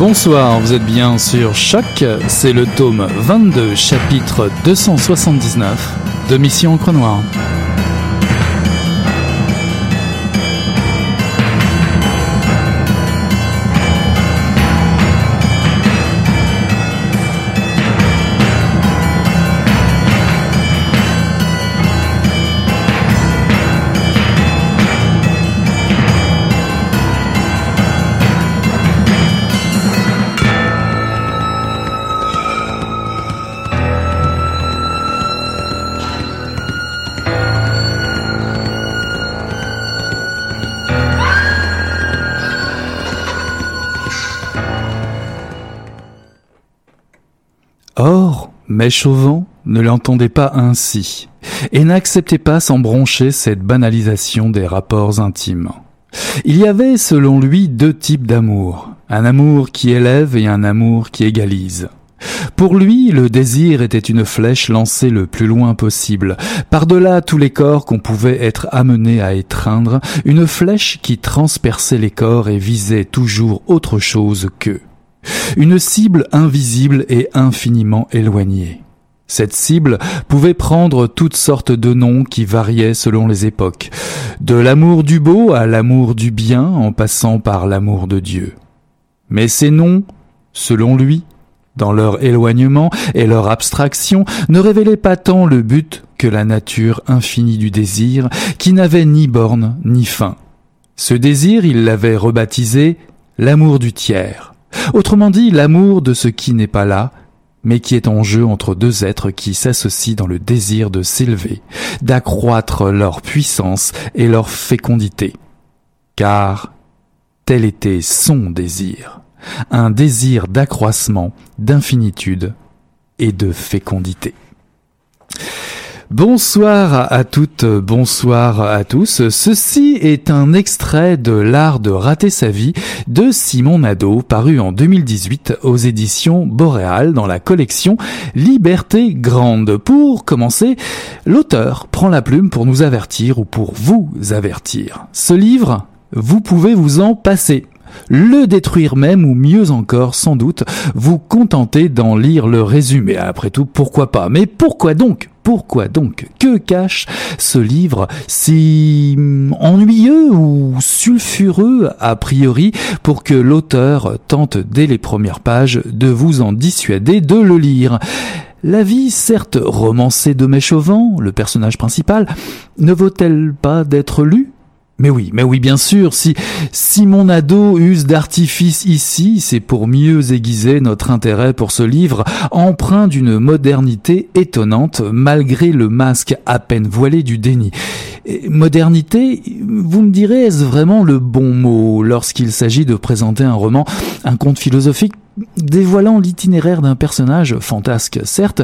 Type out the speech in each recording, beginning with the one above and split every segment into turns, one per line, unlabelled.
Bonsoir, vous êtes bien sur Choc, c'est le tome 22, chapitre 279 de Mission Encre Noire. Au vent ne l'entendait pas ainsi, et n'acceptait pas sans broncher cette banalisation des rapports intimes. Il y avait, selon lui, deux types d'amour, un amour qui élève et un amour qui égalise. Pour lui, le désir était une flèche lancée le plus loin possible, par-delà tous les corps qu'on pouvait être amené à étreindre, une flèche qui transperçait les corps et visait toujours autre chose qu'eux. Une cible invisible et infiniment éloignée. Cette cible pouvait prendre toutes sortes de noms qui variaient selon les époques, de l'amour du beau à l'amour du bien en passant par l'amour de Dieu. Mais ces noms, selon lui, dans leur éloignement et leur abstraction, ne révélaient pas tant le but que la nature infinie du désir, qui n'avait ni borne ni fin. Ce désir, il l'avait rebaptisé l'amour du tiers. Autrement dit, l'amour de ce qui n'est pas là, mais qui est en jeu entre deux êtres qui s'associent dans le désir de s'élever, d'accroître leur puissance et leur fécondité. Car tel était son désir, un désir d'accroissement, d'infinitude et de fécondité. Bonsoir à toutes, bonsoir à tous. Ceci est un extrait de L'art de rater sa vie de Simon Nadeau, paru en 2018 aux éditions Boréal dans la collection Liberté Grande. Pour commencer, l'auteur prend la plume pour nous avertir ou pour vous avertir. Ce livre, vous pouvez vous en passer. Le détruire même ou mieux encore sans doute vous contenter d'en lire le résumé. Après tout, pourquoi pas? Mais pourquoi donc? Pourquoi donc? Que cache ce livre si ennuyeux ou sulfureux a priori pour que l'auteur tente dès les premières pages de vous en dissuader de le lire? La vie, certes romancée de Méchauvant, le personnage principal, ne vaut-elle pas d'être lue mais oui, mais oui, bien sûr, si, si mon ado use d'artifice ici, c'est pour mieux aiguiser notre intérêt pour ce livre, empreint d'une modernité étonnante, malgré le masque à peine voilé du déni. modernité, vous me direz, est-ce vraiment le bon mot lorsqu'il s'agit de présenter un roman, un conte philosophique dévoilant l'itinéraire d'un personnage? Fantasque, certes,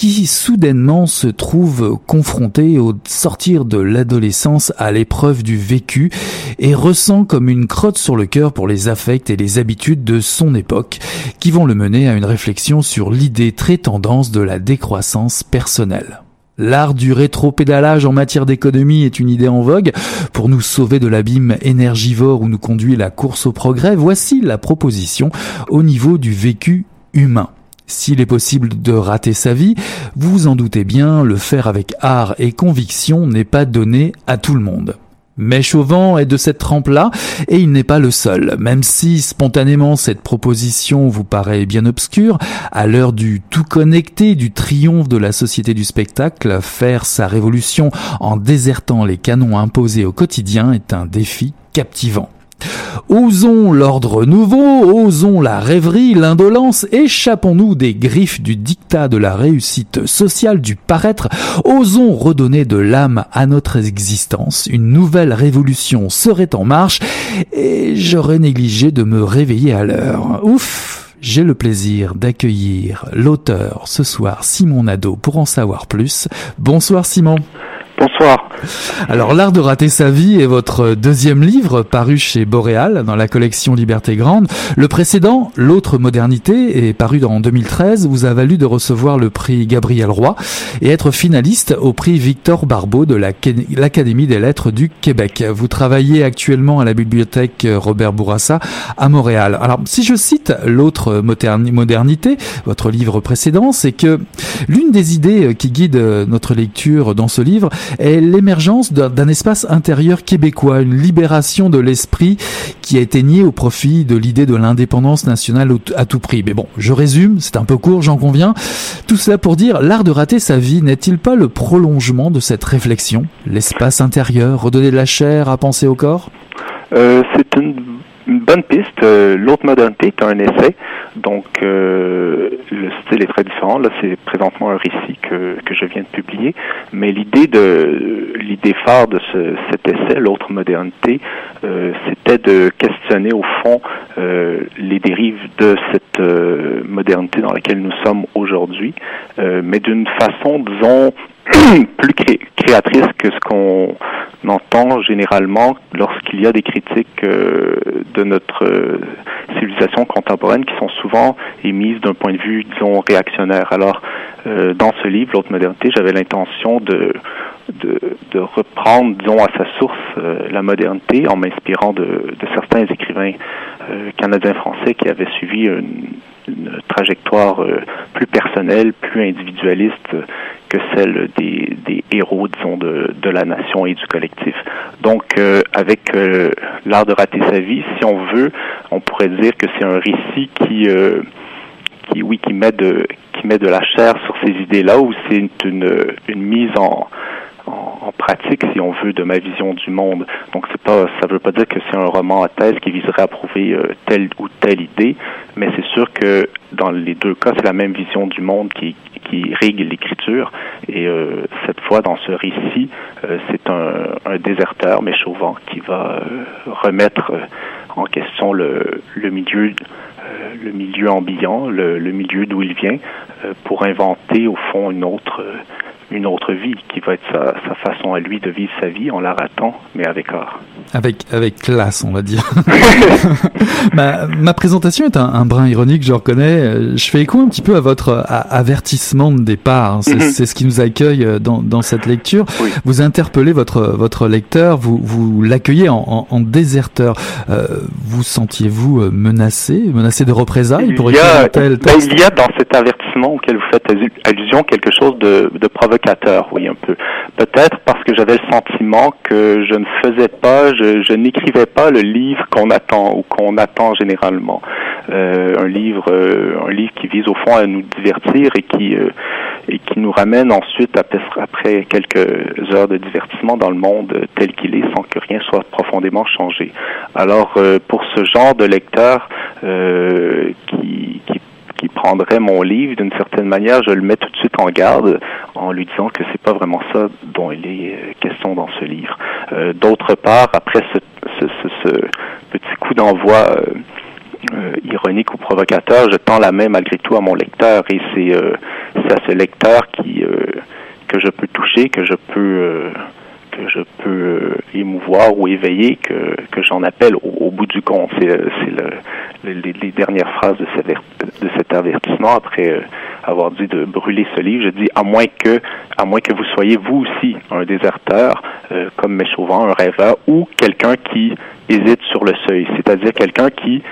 qui soudainement se trouve confronté au sortir de l'adolescence à l'épreuve du vécu et ressent comme une crotte sur le cœur pour les affects et les habitudes de son époque, qui vont le mener à une réflexion sur l'idée très tendance de la décroissance personnelle. L'art du rétro-pédalage en matière d'économie est une idée en vogue. Pour nous sauver de l'abîme énergivore où nous conduit la course au progrès, voici la proposition au niveau du vécu humain. S'il est possible de rater sa vie, vous en doutez bien, le faire avec art et conviction n'est pas donné à tout le monde. Mais Chauvin est de cette trempe-là, et il n'est pas le seul. Même si spontanément cette proposition vous paraît bien obscure, à l'heure du tout connecté, du triomphe de la société du spectacle, faire sa révolution en désertant les canons imposés au quotidien est un défi captivant. Osons l'ordre nouveau, osons la rêverie, l'indolence, échappons-nous des griffes du dictat de la réussite sociale du paraître, osons redonner de l'âme à notre existence, une nouvelle révolution serait en marche, et j'aurais négligé de me réveiller à l'heure. Ouf j'ai le plaisir d'accueillir l'auteur ce soir, Simon Nadeau, pour en savoir plus. Bonsoir Simon.
Bonsoir.
Alors, L'art de rater sa vie est votre deuxième livre paru chez Boréal dans la collection Liberté Grande. Le précédent, L'autre modernité, est paru en 2013, vous a valu de recevoir le prix Gabriel Roy et être finaliste au prix Victor Barbeau de l'Académie des lettres du Québec. Vous travaillez actuellement à la bibliothèque Robert Bourassa à Montréal. Alors, si je cite L'autre modernité, votre livre précédent, c'est que l'une des idées qui guide notre lecture dans ce livre est l'émergence d'un espace intérieur québécois, une libération de l'esprit qui a été nié au profit de l'idée de l'indépendance nationale à tout prix. Mais bon, je résume, c'est un peu court, j'en conviens. Tout cela pour dire, l'art de rater sa vie n'est-il pas le prolongement de cette réflexion? L'espace intérieur, redonner de la chair à penser au corps?
Euh, C'est une une bonne piste. Euh, l'autre modernité est un essai, donc euh, le style est très différent. Là, c'est présentement un récit que, que je viens de publier, mais l'idée de l'idée phare de ce, cet essai, l'autre modernité, euh, c'était de questionner au fond les dérives de cette modernité dans laquelle nous sommes aujourd'hui, mais d'une façon, disons, plus créatrice que ce qu'on entend généralement lorsqu'il y a des critiques euh, de notre euh, civilisation contemporaine qui sont souvent émises d'un point de vue, disons, réactionnaire. Alors, euh, dans ce livre, L'autre modernité, j'avais l'intention de, de, reprendre, disons, à sa source la modernité en m'inspirant de, de, certains écrivains canadiens-français qui avaient suivi une, une trajectoire plus personnelle, plus individualiste que celle des, des héros, disons, de, de, la nation et du collectif. Donc, euh, avec euh, l'art de rater sa vie, si on veut, on pourrait dire que c'est un récit qui, euh, qui, oui, qui met de, qui met de la chair sur ces idées-là, ou c'est une, une mise en, en, pratique, si on veut, de ma vision du monde. Donc, c'est pas, ça veut pas dire que c'est un roman à thèse qui viserait à prouver euh, telle ou telle idée, mais c'est sûr que dans les deux cas, c'est la même vision du monde qui, qui règle l'écriture. Et euh, cette fois, dans ce récit, euh, c'est un, déserteur, mais chauvant, qui va remettre en question le, le milieu le milieu ambiant, le, le milieu d'où il vient, pour inventer au fond une autre une autre vie qui va être sa, façon à lui de vivre sa vie en la ratant, mais avec art.
Avec, avec classe, on va dire. ma, ma, présentation est un, un, brin ironique, je reconnais. Je fais écho un petit peu à votre avertissement de départ. C'est mm -hmm. ce qui nous accueille dans, dans cette lecture.
Oui.
Vous interpellez votre, votre lecteur, vous, vous l'accueillez en, en, en, déserteur. Euh, vous sentiez-vous menacé, menacé de représailles
il
pour
a,
tel
ben, il y a dans cet avertissement auquel vous faites allusion quelque chose de, de provocateur, oui, un peu. Peut-être parce que j'avais le sentiment que je ne faisais pas, je, n'écrivais pas le livre qu'on attend ou qu'on attend généralement. Euh, un livre, euh, un livre qui vise au fond à nous divertir et qui euh, et qui nous ramène ensuite après, quelques heures de divertissement dans le monde tel qu'il est, sans que rien soit profondément changé. Alors pour ce genre de lecteur qui qui prendrait mon livre d'une certaine manière, je le mets tout de suite en garde en lui disant que c'est pas vraiment ça dont il est question dans ce livre. Euh, D'autre part, après ce, petit coup d'envoi euh, euh, ironique ou provocateur, je tends la main malgré tout à mon lecteur et c'est à ce lecteur qui que je peux toucher, que je peux que je peux émouvoir ou éveiller que, que j'en appelle au, au, bout du compte. C'est le, le, les, dernières phrases de, cet, de cet avertissement après euh, avoir dit de brûler ce livre. Je dis à moins que à moins que vous soyez vous aussi un déserteur, euh, comme Méchauvin, un rêveur, ou quelqu'un qui hésite sur le seuil, c'est-à-dire quelqu'un qui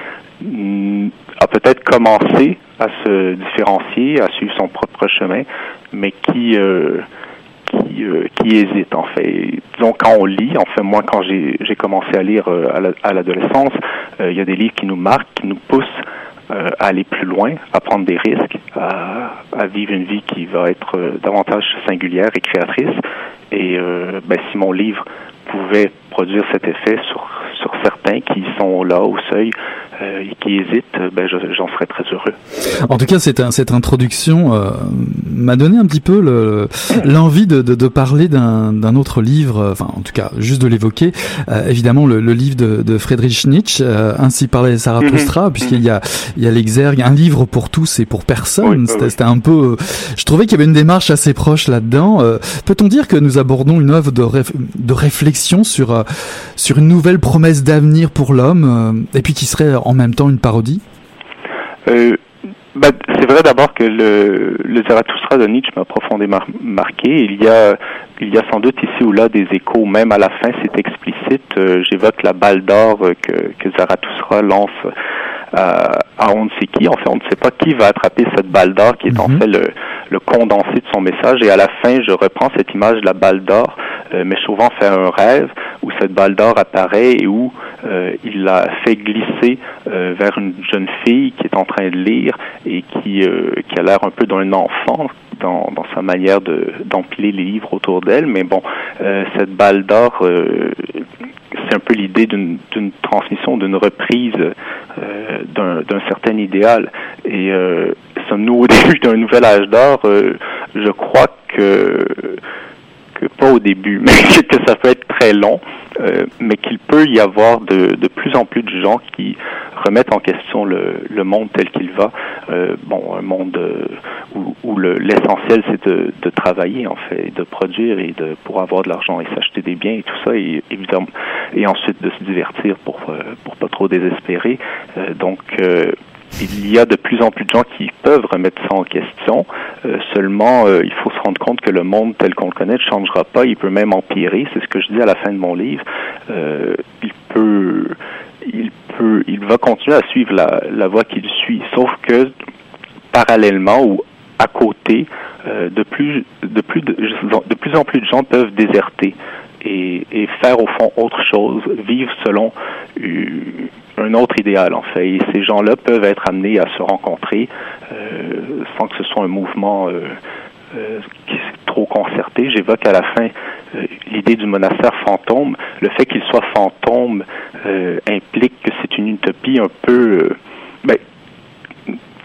mm, a peut-être commencé à se différencier, à suivre son propre chemin, mais qui euh, qui, euh, qui hésite en fait. Disons quand on lit, en fait moi quand j'ai commencé à lire euh, à l'adolescence, euh, il y a des livres qui nous marquent, qui nous poussent euh, à aller plus loin, à prendre des risques, à, à vivre une vie qui va être davantage singulière et créatrice. Et ben, si mon livre pouvait produire cet effet sur, sur certains qui sont là au seuil euh, et qui hésitent, ben j'en serais très heureux.
En tout cas, cette, cette introduction euh, m'a donné un petit peu l'envie de, de, de, parler d'un autre livre, enfin en tout cas juste de l'évoquer, euh, évidemment le, le, livre de, de Friedrich Nietzsche, euh, Ainsi parlait Zarathustra, mm -hmm. puisqu'il y a, il y a l'exergue, un livre pour tous et pour personne. Oui, C'était un peu... je trouvais qu'il y avait une démarche assez proche là-dedans. Peut-on dire que nous abordons une œuvre de, réf de réflexion sur, sur une nouvelle promesse d'avenir pour l'homme, et puis qui serait en même temps une parodie
euh, bah, C'est vrai d'abord que le, le Zarathustra de Nietzsche m'a profondément marqué. Il y a il y a sans doute ici ou là des échos, même à la fin c'est explicite. Euh, J'évoque la balle d'or que, que Zarathustra lance à, à on ne sait qui. En fait, on ne sait pas qui va attraper cette balle d'or qui est mm -hmm. en fait le, le, condensé de son message. Et à la fin, je reprends cette image de la balle d'or, euh, mais souvent fait un rêve où cette balle d'or apparaît et où euh, il la fait glisser euh, vers une jeune fille qui est en train de lire et qui, euh, qui a l'air un peu d'un enfant dans, dans, sa manière d'empiler les livres autour d'elle. Mais bon, euh, cette balle d'or, euh, c'est un peu l'idée d'une transmission, d'une reprise euh, d'un certain idéal. Et sommes-nous au début d'un nouvel âge d'or? Je crois que que pas au début, mais que ça peut être très long, euh, mais qu'il peut y avoir de, de, plus en plus de gens qui remettent en question le, le monde tel qu'il va. Euh, bon, un monde euh, où, où l'essentiel c'est de, de, travailler en fait, de produire et de pour avoir de l'argent et s'acheter des biens et tout ça, et évidemment, et ensuite de se divertir pour pour pas trop désespérer. donc il y a de plus en plus de gens qui peuvent remettre ça en question. Euh, seulement, euh, il faut se rendre compte que le monde tel qu'on le connaît ne changera pas. Il peut même empirer. C'est ce que je dis à la fin de mon livre. Euh, il peut, il peut, il va continuer à suivre la, voie qu'il suit. Sauf que parallèlement ou à côté, de plus, de plus, de, de plus en plus de gens peuvent déserter. Et, et, faire au fond autre chose, vivre selon un autre idéal en fait. Et ces gens-là peuvent être amenés à se rencontrer euh, sans que ce soit un mouvement euh, euh, qui est trop concerté. J'évoque à la fin l'idée du monastère fantôme. Le fait qu'il soit fantôme implique que c'est une utopie un peu ben,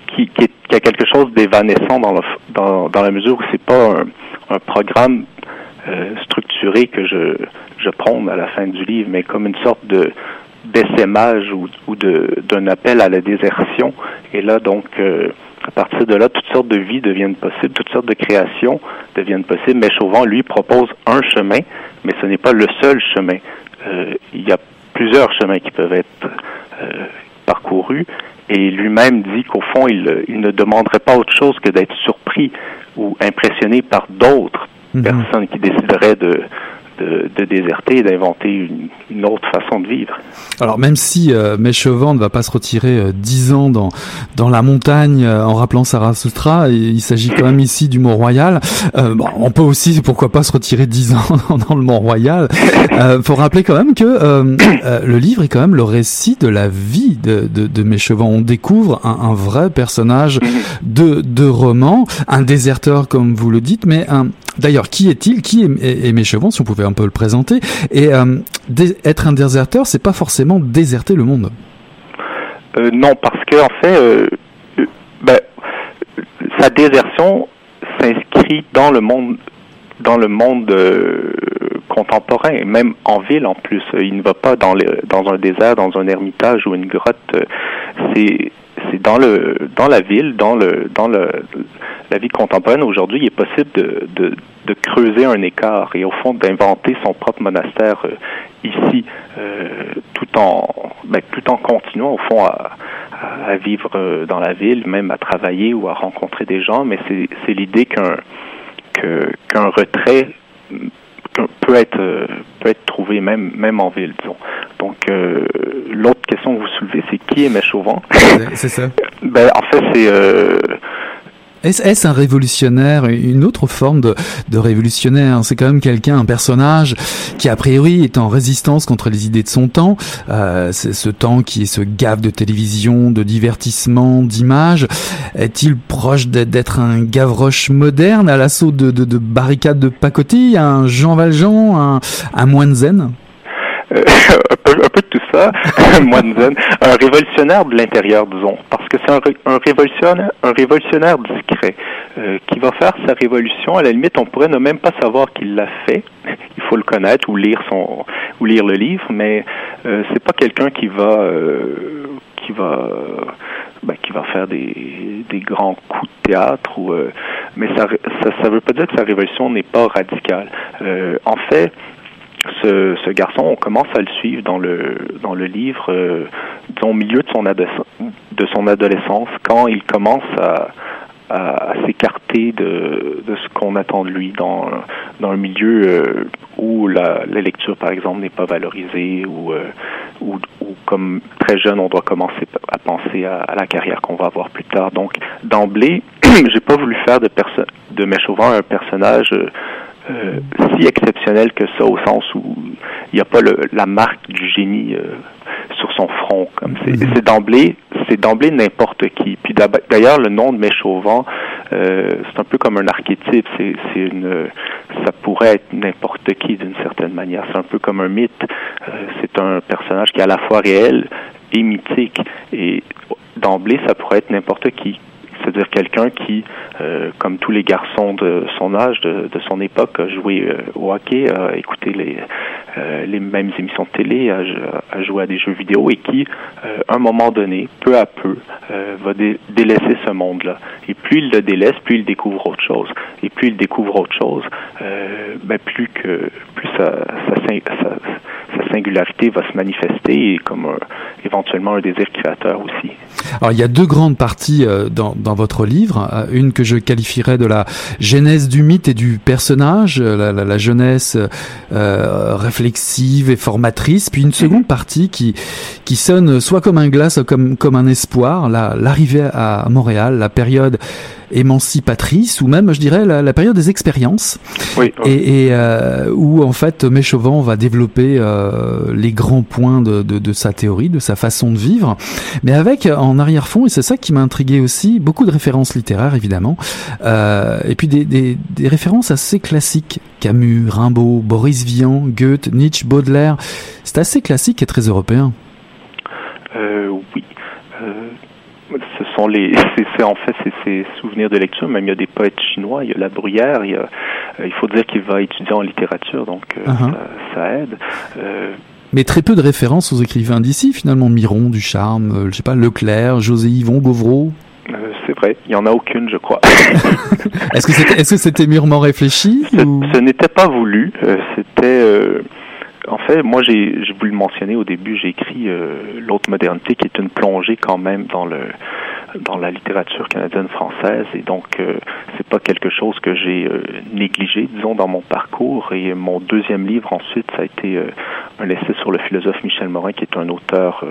qui, qui, a quelque chose d'évanescent dans, dans, la mesure où c'est pas un, un programme structuré que je, je prône à la fin du livre, mais comme une sorte de d'essaimage ou, ou d'un appel à la désertion. Et là, donc, euh, À partir de là, toutes sortes de vies deviennent possibles, toutes sortes de créations deviennent possibles. Mais Chauvin, lui, propose un chemin, mais ce n'est pas le seul chemin. Euh, il y a plusieurs chemins qui peuvent être euh, parcourus. Et lui-même dit qu'au fond, il, il, ne demanderait pas autre chose que d'être surpris ou impressionné par d'autres mhm. personnes qui décideraient de, de, déserter et d'inventer une, autre façon de vivre.
Alors même si euh, ne va pas se retirer euh, dix ans dans dans la montagne euh, en rappelant Sarah Sutra, il s'agit quand même ici du Mont-Royal. Euh, on peut aussi pourquoi pas se retirer dix ans dans le Mont-Royal. Euh, faut rappeler quand même que le livre est quand même le récit de la vie de de. On découvre un, un vrai personnage de de roman, un déserteur comme vous le dites, mais un D'ailleurs, qui est-il Qui est, est, Si on pouvait un peu le présenter. Et euh, être un déserteur, c'est pas forcément déserter le monde.
Euh, non, parce que en fait, euh, ben, sa désertion s'inscrit dans le monde, dans le monde contemporain, même en ville en plus. Il ne va pas dans, dans un désert, dans un ermitage ou une grotte. C'est dans le dans la ville, dans le dans le la vie contemporaine aujourd'hui, il est possible de, de, creuser un écart et au fond d'inventer son propre monastère euh, ici, euh, tout en ben, tout en continuant au fond à, à, vivre euh, dans la ville, même à travailler ou à rencontrer des gens. Mais c'est l'idée qu'un qu'un retrait peut être peut être trouvé même même en ville disons. Donc l'autre question que vous soulevez c'est qui est Chauvin
c'est ça.
Ben en fait c'est
est-ce un révolutionnaire, une autre forme de, de révolutionnaire? C'est quand même quelqu'un, un personnage qui a priori est en résistance contre les idées de son temps. Euh, c'est ce temps qui est ce gaffe de télévision, de divertissement, d'images. Est-il proche d'être un Gavroche moderne à l'assaut de, de, de, barricades de pacotille, un Jean Valjean, un, un zen?
un, peu, un, peu, de tout ça, moine zen, un révolutionnaire de l'intérieur, disons, parce que c'est un, révolutionnaire, un révolutionnaire discret euh, qui va faire sa révolution. À la limite, on pourrait ne même pas savoir qu'il l'a fait. Il faut le connaître ou lire son ou lire le livre, mais euh, c'est pas quelqu'un qui va euh, qui va ben, qui va faire des, des grands coups de théâtre mais ça, ça ça veut pas dire que sa révolution n'est pas radicale. en fait, ce, ce, garçon, on commence à le suivre dans le dans le livre, euh, au milieu de son, de son adolescence, quand il commence à, à, s'écarter de, de ce qu'on attend de lui dans, dans un milieu euh, où la, la, lecture, par exemple, n'est pas valorisée ou, euh, ou, ou, comme très jeune, on doit commencer à penser à, à la carrière qu'on va avoir plus tard. Donc, d'emblée, j'ai pas voulu faire de, de Méchauvin un personnage euh, si exceptionnel que ça, au sens où il n'y a pas le, la marque du génie euh, sur son front. Comme c'est, c'est d'emblée, c'est d'emblée n'importe qui. Puis d'ailleurs, le nom de Méchauvant, euh, c'est un peu comme un archétype. C'est, c'est une, ça pourrait être n'importe qui d'une certaine manière. C'est un peu comme un mythe. C'est un personnage qui est à la fois réel et mythique. Et d'emblée, ça pourrait être n'importe qui c'est-à-dire quelqu'un qui, euh, comme tous les garçons de son âge, de, son époque, a joué euh, au hockey, a écouté les, euh, les mêmes émissions de télé, a, joué à des jeux vidéo et qui, à un moment donné, peu à peu, va dé délaisser ce monde-là. Et plus il le délaisse, plus il découvre autre chose. Et plus il découvre autre chose, ben plus que plus ça, sa singularité va se manifester et comme éventuellement un désir créateur aussi.
Alors il y a deux grandes parties dans votre livre, euh, une que je qualifierais de la genèse du mythe et du personnage, euh, la, la, la jeunesse euh, réflexive et formatrice, puis une seconde partie qui qui sonne soit comme un glace, soit comme comme un espoir, l'arrivée à Montréal, la période émancipatrice ou même je dirais la, la période des expériences.
Oui,
et, et euh, où en fait Méchauvant va développer euh, les grands points de, de, de, sa théorie de sa façon de vivre. Mais avec en arrière-fond et c'est ça qui m'a intrigué aussi beaucoup de références littéraires évidemment euh, et puis des, des, des, références assez classiques. Camus, Rimbaud, Boris Vian, Goethe, Nietzsche, Baudelaire. C'est assez classique et très européen.
Euh, oui sont les, c'est en fait ces souvenirs de lecture. Même il y a des poètes chinois, il y a La Bruyère. Il, y a, euh, il faut dire qu'il va étudier en littérature, donc uh -huh. ça, ça, aide. Euh,
mais très peu de références aux écrivains d'ici, finalement. Miron, Ducharme, euh, je sais pas, Leclerc, José Yvon, Gauvreau.
Euh, c'est vrai. Il n'y en a aucune, je crois.
est-ce que c'était mûrement réfléchi
Ce, ce n'était pas voulu. c'était en fait, moi, j'ai voulu le mentionner au début, j'ai écrit L'autre modernité, qui est une plongée quand même dans le dans la littérature canadienne française. Et donc euh, c'est pas quelque chose que j'ai euh, négligé disons dans mon parcours. Et mon deuxième livre ensuite ça a été euh, un essai sur le philosophe Michel Morin qui est un auteur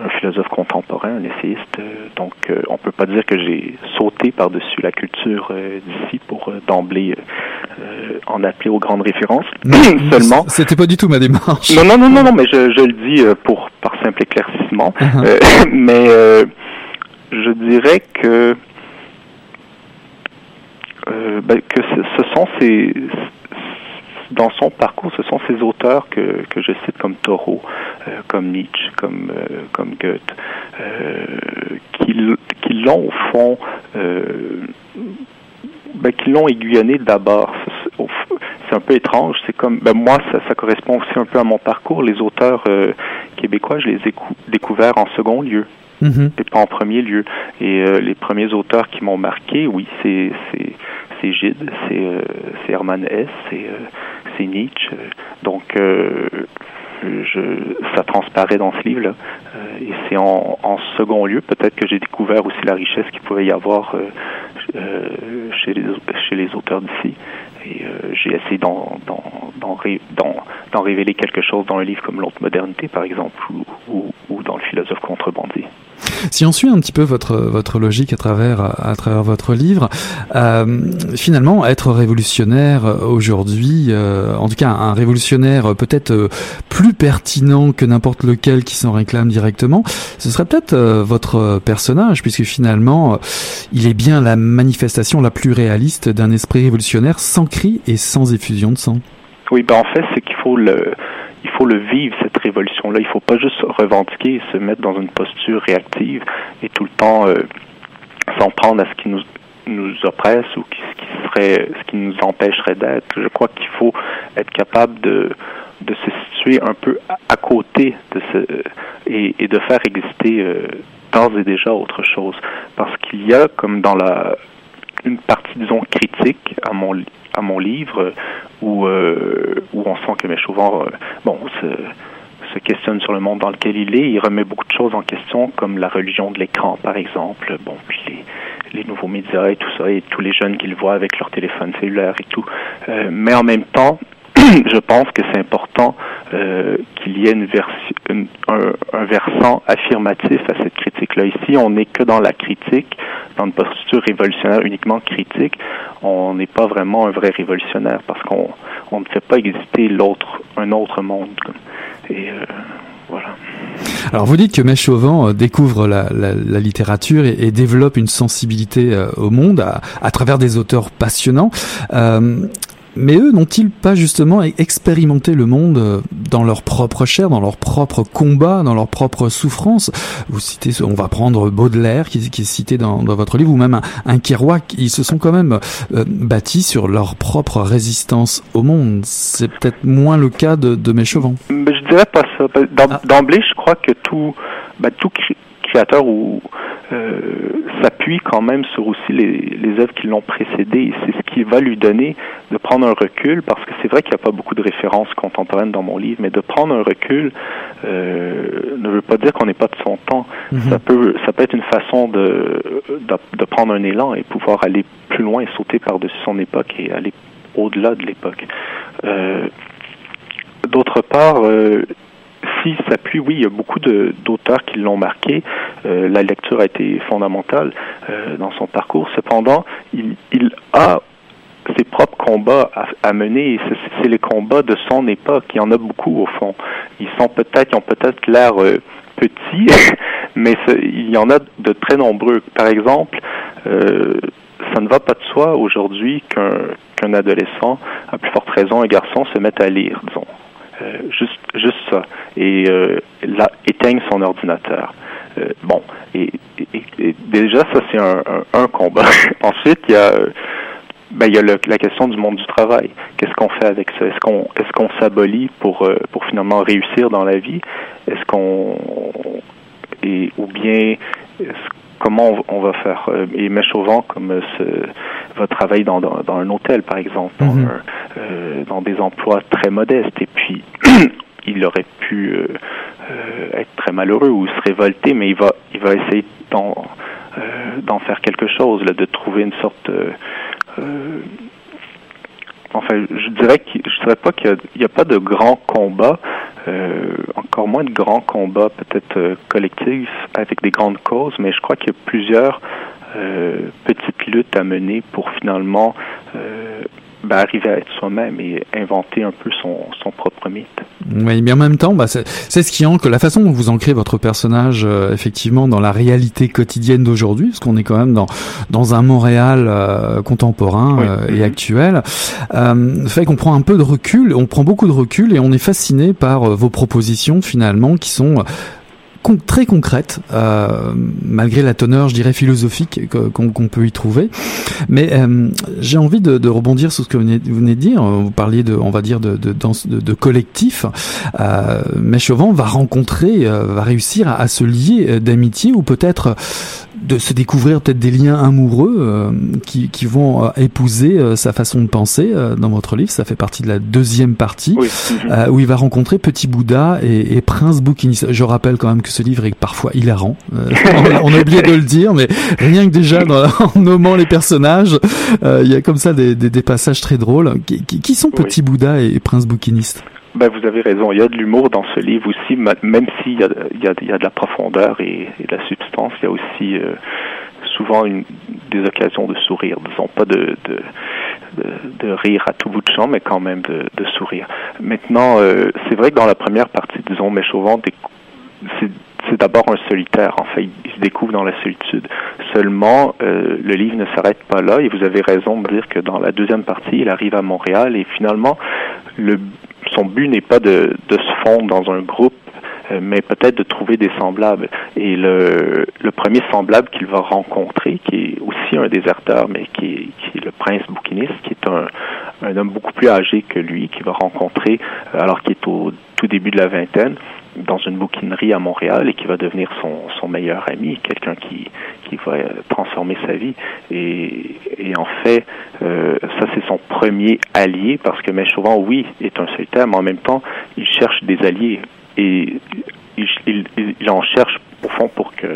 un philosophe contemporain un essayiste. Donc on peut pas dire que j'ai sauté par-dessus la culture d'ici pour d'emblée en appeler aux grandes références. Seulement
c'était pas du tout ma démarche
non non non non non mais je, je le dis pour par simple éclaircissement uh-huh. mais je dirais que euh, ben, que ce, ce, sont ces dans son parcours, ce sont ces auteurs que, que je cite comme Thoreau, euh, comme Nietzsche, comme euh, comme Goethe, euh, qui, qui l'ont au fond, euh, ben, qui l'ont aiguillonné d'abord. C'est un peu étrange. C'est comme ben, moi, ça, ça correspond aussi un peu à mon parcours. Les auteurs québécois, je les ai découverts en second lieu. Mm et pas en premier lieu. Et euh, les premiers auteurs qui m'ont marqué, oui, c'est c'est Gide, c'est euh, c'est Hermann Hesse, c'est euh, c'est Nietzsche. Donc je, ça transparaît dans ce livre-là. et c'est en, en, second lieu, peut-être que j'ai découvert aussi la richesse qu'il pouvait y avoir chez, les, chez les auteurs d'ici. Et j'ai essayé d'en, d'en, révéler quelque chose dans un livre comme L'autre modernité, par exemple, ou, ou dans Le philosophe contrebandier.
Si on suit un petit peu votre votre logique à travers à travers votre livre, euh, finalement, être révolutionnaire aujourd'hui, euh, en tout cas un révolutionnaire peut-être euh, plus pertinent que n'importe lequel qui s'en réclame directement, ce serait peut-être votre personnage, puisque finalement, il est bien la manifestation la plus réaliste d'un esprit révolutionnaire sans cri et sans effusion de sang.
Oui, ben en fait, c'est qu'il faut le il faut le vivre, cette révolution-là. Il ne faut pas juste revendiquer et se mettre dans une posture réactive et tout le temps euh, s'en prendre à ce qui nous, nous oppresse ou ce qui serait ce qui nous empêcherait d'être. Je crois qu'il faut être capable de, de se situer un peu à, côté de ce et, et de faire exister euh, d'ores et déjà autre chose. Parce qu'il y a, comme dans la une partie, disons, critique à mon à mon livre où, euh, où on sent que Méchauvin, euh, bon, se, questionne sur le monde dans lequel il est. Il remet beaucoup de choses en question, comme la religion de l'écran, par exemple. Bon, puis les, nouveaux médias et tout ça, et tous les jeunes qu'il voit avec leur téléphone cellulaire et tout. Euh, mais en même temps, je pense que c'est important euh, qu'il y ait une un, un, versant affirmatif à cette critique-là. Ici, on n'est que dans la critique, dans une posture révolutionnaire uniquement critique. On n'est pas vraiment un vrai révolutionnaire parce qu'on on ne fait pas exister l'autre, un autre monde. Et euh, voilà.
Alors vous dites que Mèche Chauvin euh, découvre la, la, la littérature et, et, développe une sensibilité euh, au monde à, à, travers des auteurs passionnants. Euh, mais eux n'ont-ils pas justement expérimenté le monde euh, dans leur propre chair, dans leur propre combat, dans leur propre souffrance? Vous citez, on va prendre Baudelaire qui, qui est cité dans, dans, votre livre, ou même un, un Kerouac. Ils se sont quand même euh, bâtis sur leur propre résistance au monde. C'est peut-être moins le cas de, de Méchevant.
Je dirais pas ça. Ah. D'emblée, je crois que tout, tout créateur ou euh, s'appuie quand même sur aussi les, les œuvres qui l'ont précédé. C'est ce qui va lui donner de prendre un recul, parce que c'est vrai qu'il n'y a pas beaucoup de références contemporaines dans mon livre, mais de prendre un recul euh, ne veut pas dire qu'on n'est pas de son temps. Mm -hmm. Ça peut ça peut être une façon de, de, de prendre un élan et pouvoir aller plus loin et sauter par-dessus son époque et aller au-delà de l'époque. Euh, D'autre part, s'appuie, oui, il y a beaucoup d'auteurs qui l'ont marqué. Euh, la lecture a été fondamentale euh, dans son parcours. Cependant, il, a ses propres combats à, mener. C'est les combats de son époque. Il y en a beaucoup au fond. Ils sont peut-être, ont peut-être l'air euh, petits, mais il y en a de très nombreux. Par exemple, ça ne va pas de soi aujourd'hui qu'un adolescent, à plus forte raison un garçon, se mette à lire, disons. Euh, juste, juste ça. Et euh, là, éteigne son ordinateur. Euh, bon, et, et, et, déjà, ça, c'est un, un, un, combat. Ensuite, il y a, ben, il y a le, la question du monde du travail. Qu'est-ce qu'on fait avec ça? Est-ce qu'on est-ce qu'on s'abolit pour, pour finalement réussir dans la vie? Est-ce qu'on... Et, ou bien... Comment on, va faire? Et Méchauvant, comme ce, va travailler dans, dans, un hôtel, par exemple, dans, mhm. dans des emplois très modestes. Et puis, il aurait pu être très malheureux ou se révolter, mais il va, il va essayer d'en, faire quelque chose, là, de trouver une sorte enfin, je dirais que je dirais pas qu'il n'y a, pas de grands combats, euh, encore moins de grands combats peut-être euh, collectifs avec des grandes causes, mais je crois qu'il y a plusieurs euh, petites luttes à mener pour finalement ben, arriver à être soi-même et inventer un peu son, son propre mythe.
Oui, mais en même temps, bah, c'est ce qui ancre la façon dont vous ancrez votre personnage euh, effectivement dans la réalité quotidienne d'aujourd'hui, parce qu'on est quand même dans dans un Montréal euh, contemporain euh, et actuel. fait qu'on prend un peu de recul, on prend beaucoup de recul et on est fasciné par vos propositions finalement qui sont très concrète, euh, malgré la teneur, je dirais, philosophique qu'on peut y trouver. Mais euh, j'ai envie de, de, rebondir sur ce que vous venez, de dire. Vous parliez de, on va dire, de, de, de, de collectif. Euh, Chauvin va rencontrer, euh, va réussir à, à se lier euh, d'amitié ou peut-être de se découvrir peut-être des liens amoureux euh, qui, qui vont euh, épouser euh, sa façon de penser dans votre livre. Ça fait partie de la deuxième partie où il va rencontrer Petit Bouddha et, et Prince bouquiniste. Je rappelle quand même que ce livre est parfois hilarant. on, a, oublié de le dire, mais rien que déjà dans, en nommant les personnages, il y a comme ça des, des, des passages très drôles. Qui, qui sont Petit Bouddha et, Prince bouquiniste
ben, vous avez raison. Il y a de l'humour dans ce livre aussi, même s'il y a, il y, a, il y a de la profondeur et, de la substance. Il y a aussi euh, souvent des occasions de sourire. Disons pas de, de, rire à tout bout de champ, mais quand même de, sourire. Maintenant, euh, c'est vrai que dans la première partie, disons, Méchauvant, c'est c'est d'abord un solitaire. En fait, il se découvre dans la solitude. Seulement, euh, le livre ne s'arrête pas là. Et vous avez raison de dire que dans la deuxième partie, il arrive à Montréal et finalement, le, son but n'est pas de, se fondre dans un groupe euh, mais peut-être de trouver des semblables. Et le, premier semblable qu'il va rencontrer, qui est aussi un déserteur, mais qui est, le prince bouquiniste, qui est un, homme beaucoup plus âgé que lui, qui va rencontrer euh, alors qu'il est au tout début de la vingtaine, dans une bouquinerie à Montréal et qui va devenir son, son meilleur ami, quelqu'un qui, qui va euh, transformer sa vie. Et, en fait, euh, ça c'est son premier allié parce que Méchauvant, oui, est un solitaire, mais en même temps, il cherche des alliés et il, en cherche au fond pour que,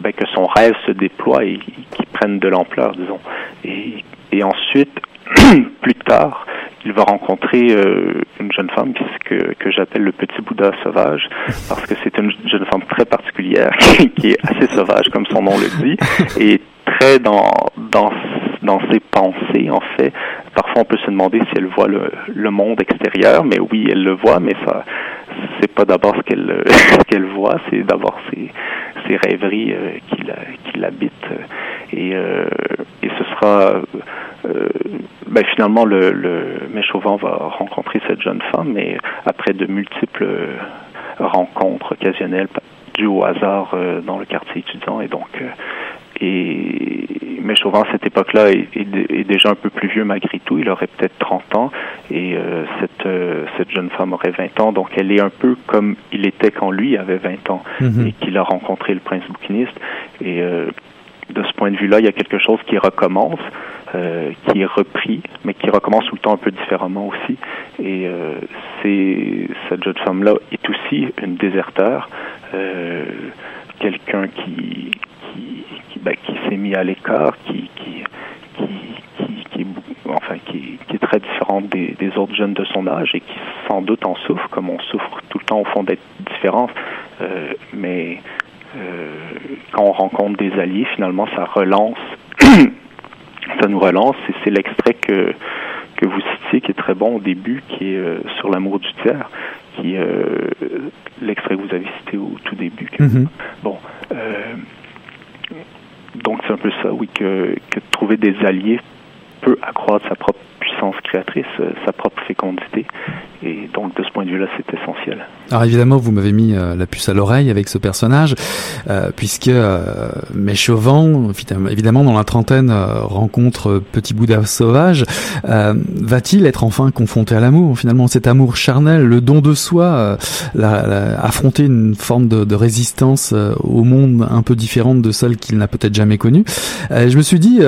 ben, que son rêve se déploie et qu'il prenne de l'ampleur, disons. Et ensuite, plus tard, il va rencontrer euh, une jeune femme que, que j'appelle le petit Bouddha sauvage, parce que c'est une jeune femme très particulière, qui est assez sauvage, comme son nom le dit, et très dans, dans, dans ses pensées, en fait. Parfois, on peut se demander si elle voit le, le monde extérieur, mais oui, elle le voit, mais ça, c'est pas d'abord ce qu'elle qu'elle voit, c'est d'abord ses, ses rêveries euh, qui l'habitent. Et, euh, et ce sera euh, ben finalement le, le Méchauvant va rencontrer cette jeune femme, mais après de multiples rencontres occasionnelles dues au hasard dans le quartier étudiant, et donc et Méchauvin, à cette époque-là, est, est, déjà un peu plus vieux malgré tout. Il aurait peut-être 30 ans. Et euh, cette, euh, cette jeune femme aurait 20 ans. Donc, elle est un peu comme il était quand lui avait 20 ans mhm. et qu'il a rencontré le prince bouquiniste. Et euh, de ce point de vue-là, il y a quelque chose qui recommence, qui est repris, mais qui recommence tout le temps un peu différemment aussi. Et c'est cette jeune femme-là est aussi une déserteur, quelqu'un qui, qui, ben, qui s'est mis à l'écart, qui, qui, qui, enfin, qui, est très différente des, des, autres jeunes de son âge et qui sans doute en souffre, comme on souffre tout le temps au fond d'être différent. Euh, mais euh, quand on rencontre des alliés, finalement, ça relance, ça nous relance. Et c'est l'extrait que que vous citiez qui est très bon au début, qui est euh, sur l'amour du tiers, qui est euh, l'extrait que vous avez cité au tout début. Mm-hmm. Bon, euh, donc c'est un peu ça, oui, que, que trouver des alliés peut accroître sa propre puissance créatrice, euh, sa propre fécondité. et donc de ce point de vue-là, c'est essentiel.
Alors évidemment, vous m'avez mis euh, la puce à l'oreille avec ce personnage, euh, puisque euh, Méchauvant, évidemment dans la trentaine, rencontre Petit Bouddha sauvage. Va-t-il être enfin confronté à l'amour Finalement, cet amour charnel, le don de soi, la, la, affronter une forme de, de résistance au monde un peu différente de celle qu'il n'a peut-être jamais connue. je me suis dit,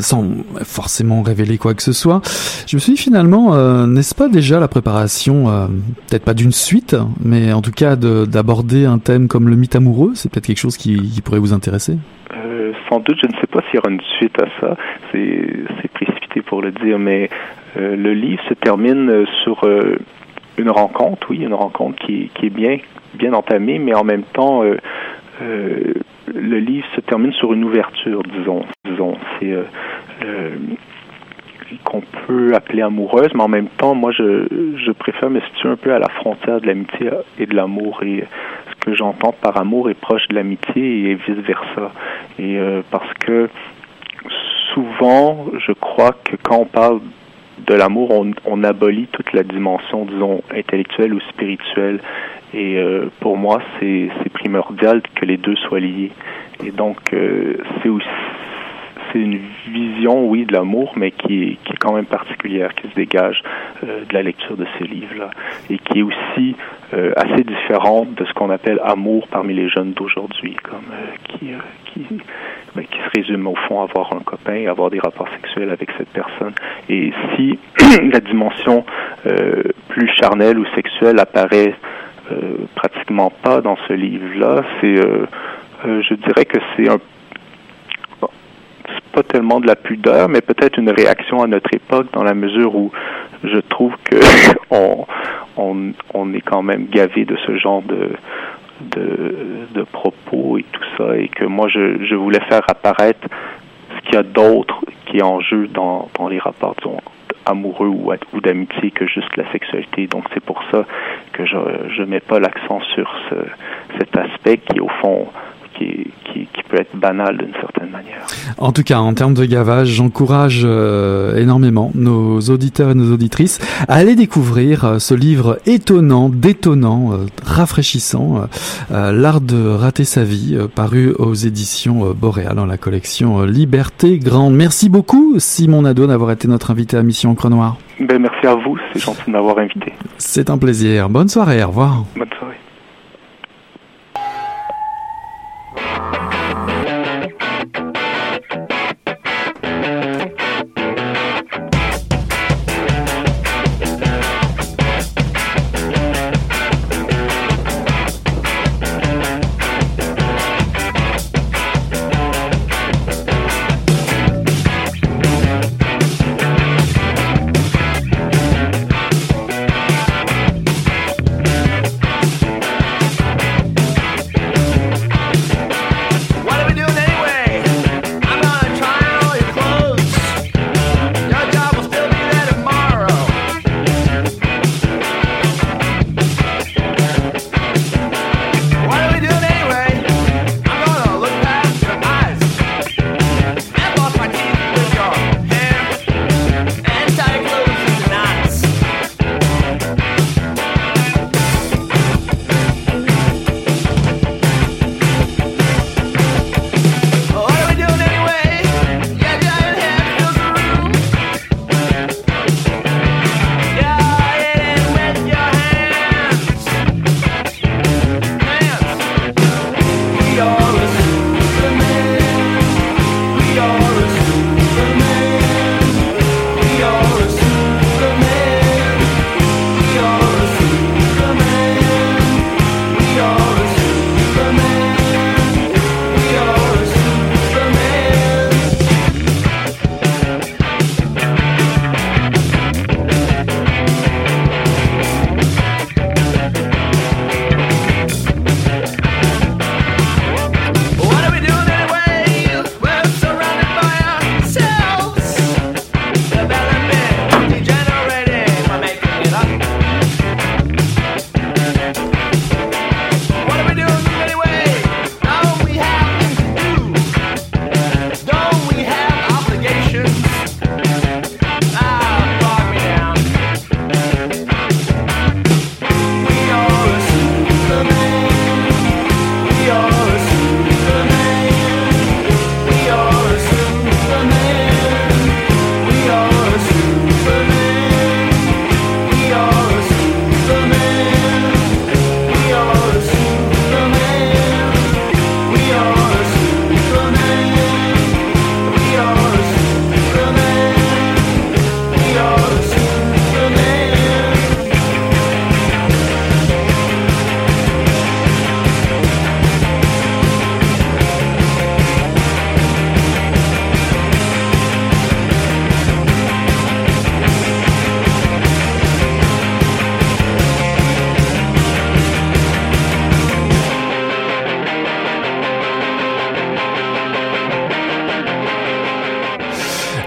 sans forcément révéler quoi que ce soit, je me suis dit finalement, n'est-ce pas déjà la préparation, peut-être pas d'une suite, mais en tout cas d'aborder un thème comme le mythe amoureux, c'est peut-être quelque chose qui, pourrait vous intéresser?
Euh, Sans doute, je ne sais pas s'il y aura une suite à ça, c'est précipité pour le dire, mais euh, le livre se termine sur euh, une rencontre, oui, une rencontre qui, est bien, entamée, mais en même temps, le livre se termine sur une ouverture, disons. disons. Qu'on peut appeler amoureuse, mais en même temps, moi, je, préfère me situer un peu à la frontière de l'amitié et de l'amour. Et ce que j'entends par amour est proche de l'amitié et vice-versa. Et euh, parce que souvent, je crois que quand on parle de l'amour, on, abolit toute la dimension, disons, intellectuelle ou spirituelle. Et euh, pour moi, c'est primordial que les deux soient liés. Et donc, euh, c'est aussi c'est une vision, oui, de l'amour, mais qui est, qui est quand même particulière, qui se dégage euh, de la lecture de ces livres-là, et qui est aussi euh, assez différente de ce qu'on appelle amour parmi les jeunes d'aujourd'hui, comme euh, qui, qui, ben, qui se résume au fond à avoir un copain, avoir des rapports sexuels avec cette personne. Et si la dimension plus charnelle ou sexuelle apparaît pratiquement pas dans ce livre-là, c'est, je dirais que c'est un pas tellement de la pudeur, mais peut-être une réaction à notre époque dans la mesure où je trouve que on, on, on est quand même gavé de ce genre de, de, de, propos et tout ça, et que moi je, je voulais faire apparaître ce qu'il y a d'autre qui est en jeu dans, dans les rapports amoureux ou, ou d'amitié que juste la sexualité. Donc c'est pour ça que je ne mets pas l'accent sur ce, cet aspect qui au fond qui, peut être banal d'une certaine manière.
En tout cas, en termes de gavage, j'encourage euh, énormément nos auditeurs et nos auditrices à aller découvrir euh, ce livre étonnant, détonnant, euh, rafraîchissant, L'art de rater sa vie, paru aux éditions Boréal dans la collection Liberté Grande. Merci beaucoup, Simon Nadeau, d'avoir été notre invité à Mission Encre Noire.
Ben, merci à vous, c'est gentil de m'avoir invité.
C'est un plaisir. Bonne soirée, au revoir.
Bonne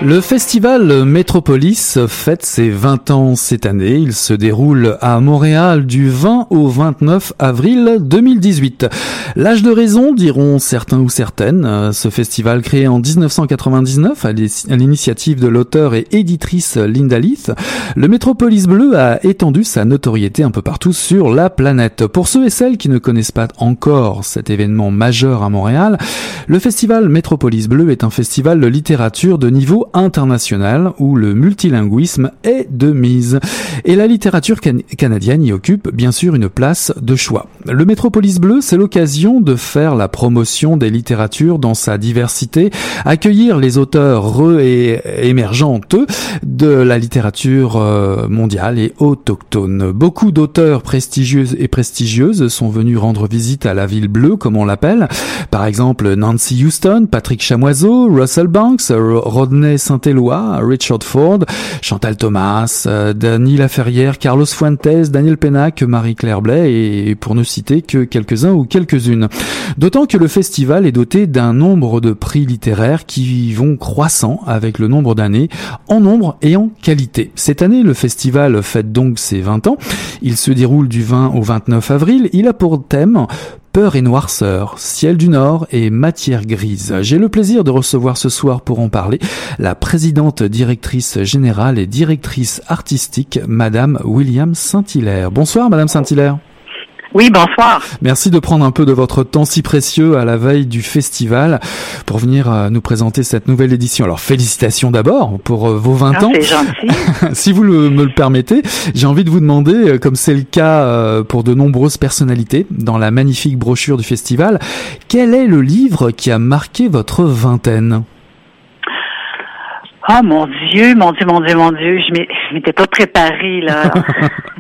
Le festival Métropolis fête ses 20 ans cette année. Il se déroule à Montréal du 20 au 29 avril 2018. L'âge de raison, diront certains ou certaines. Ce festival créé en 1999 à l'initiative de l'auteur et éditrice Linda Leith, le Métropolis Bleu a étendu sa notoriété un peu partout sur la planète. Pour ceux et celles qui ne connaissent pas encore cet événement majeur à Montréal, le festival Métropolis Bleu est un festival de littérature de niveau international où le multilinguisme est de mise. Et la littérature canadienne y occupe bien sûr une place de choix. Le Métropolis Bleu, c'est l'occasion de faire la promotion des littératures dans sa diversité, accueillir les auteurs re et émergentes de la littérature euh, mondiale et autochtone. Beaucoup d'auteurs prestigieux et prestigieuses sont venus rendre visite à la ville bleue, comme on l'appelle. Par exemple, Nancy Houston, Patrick Chamoiseau, Russell Banks, Rodney Saint-Éloi, Richard Ford, Chantal Thomas, euh, Dany Laferrière, Carlos Fuentes, Daniel Pennac, Marie-Claire Blais et pour ne que quelques-uns ou quelques-unes. D'autant que le festival est doté d'un nombre de prix littéraires qui vont croissant avec le nombre d'années en nombre et en qualité. Cette année, le festival fête donc ses 20 ans. Il se déroule du 20 au 29 avril. Il a pour thème Peur et noirceur, ciel du nord et matière grise. J'ai le plaisir de recevoir ce soir pour en parler la présidente directrice générale et directrice artistique, Madame William Saint-Hilaire. Bonsoir Madame Saint-Hilaire.
Oui, bonsoir.
Merci de prendre un peu de votre temps si précieux à la veille du festival pour venir euh, nous présenter cette nouvelle édition. Alors félicitations d'abord pour euh, vos 20
ah,
ans.
C'est gentil.
si vous le, me le permettez, j'ai envie de vous demander, euh, comme c'est le cas pour de nombreuses personnalités dans la magnifique brochure du festival, quel est le livre qui a marqué votre vingtaine?
Oh mon Dieu, mon Dieu, mon Dieu, mon Dieu, je m'étais pas préparée là.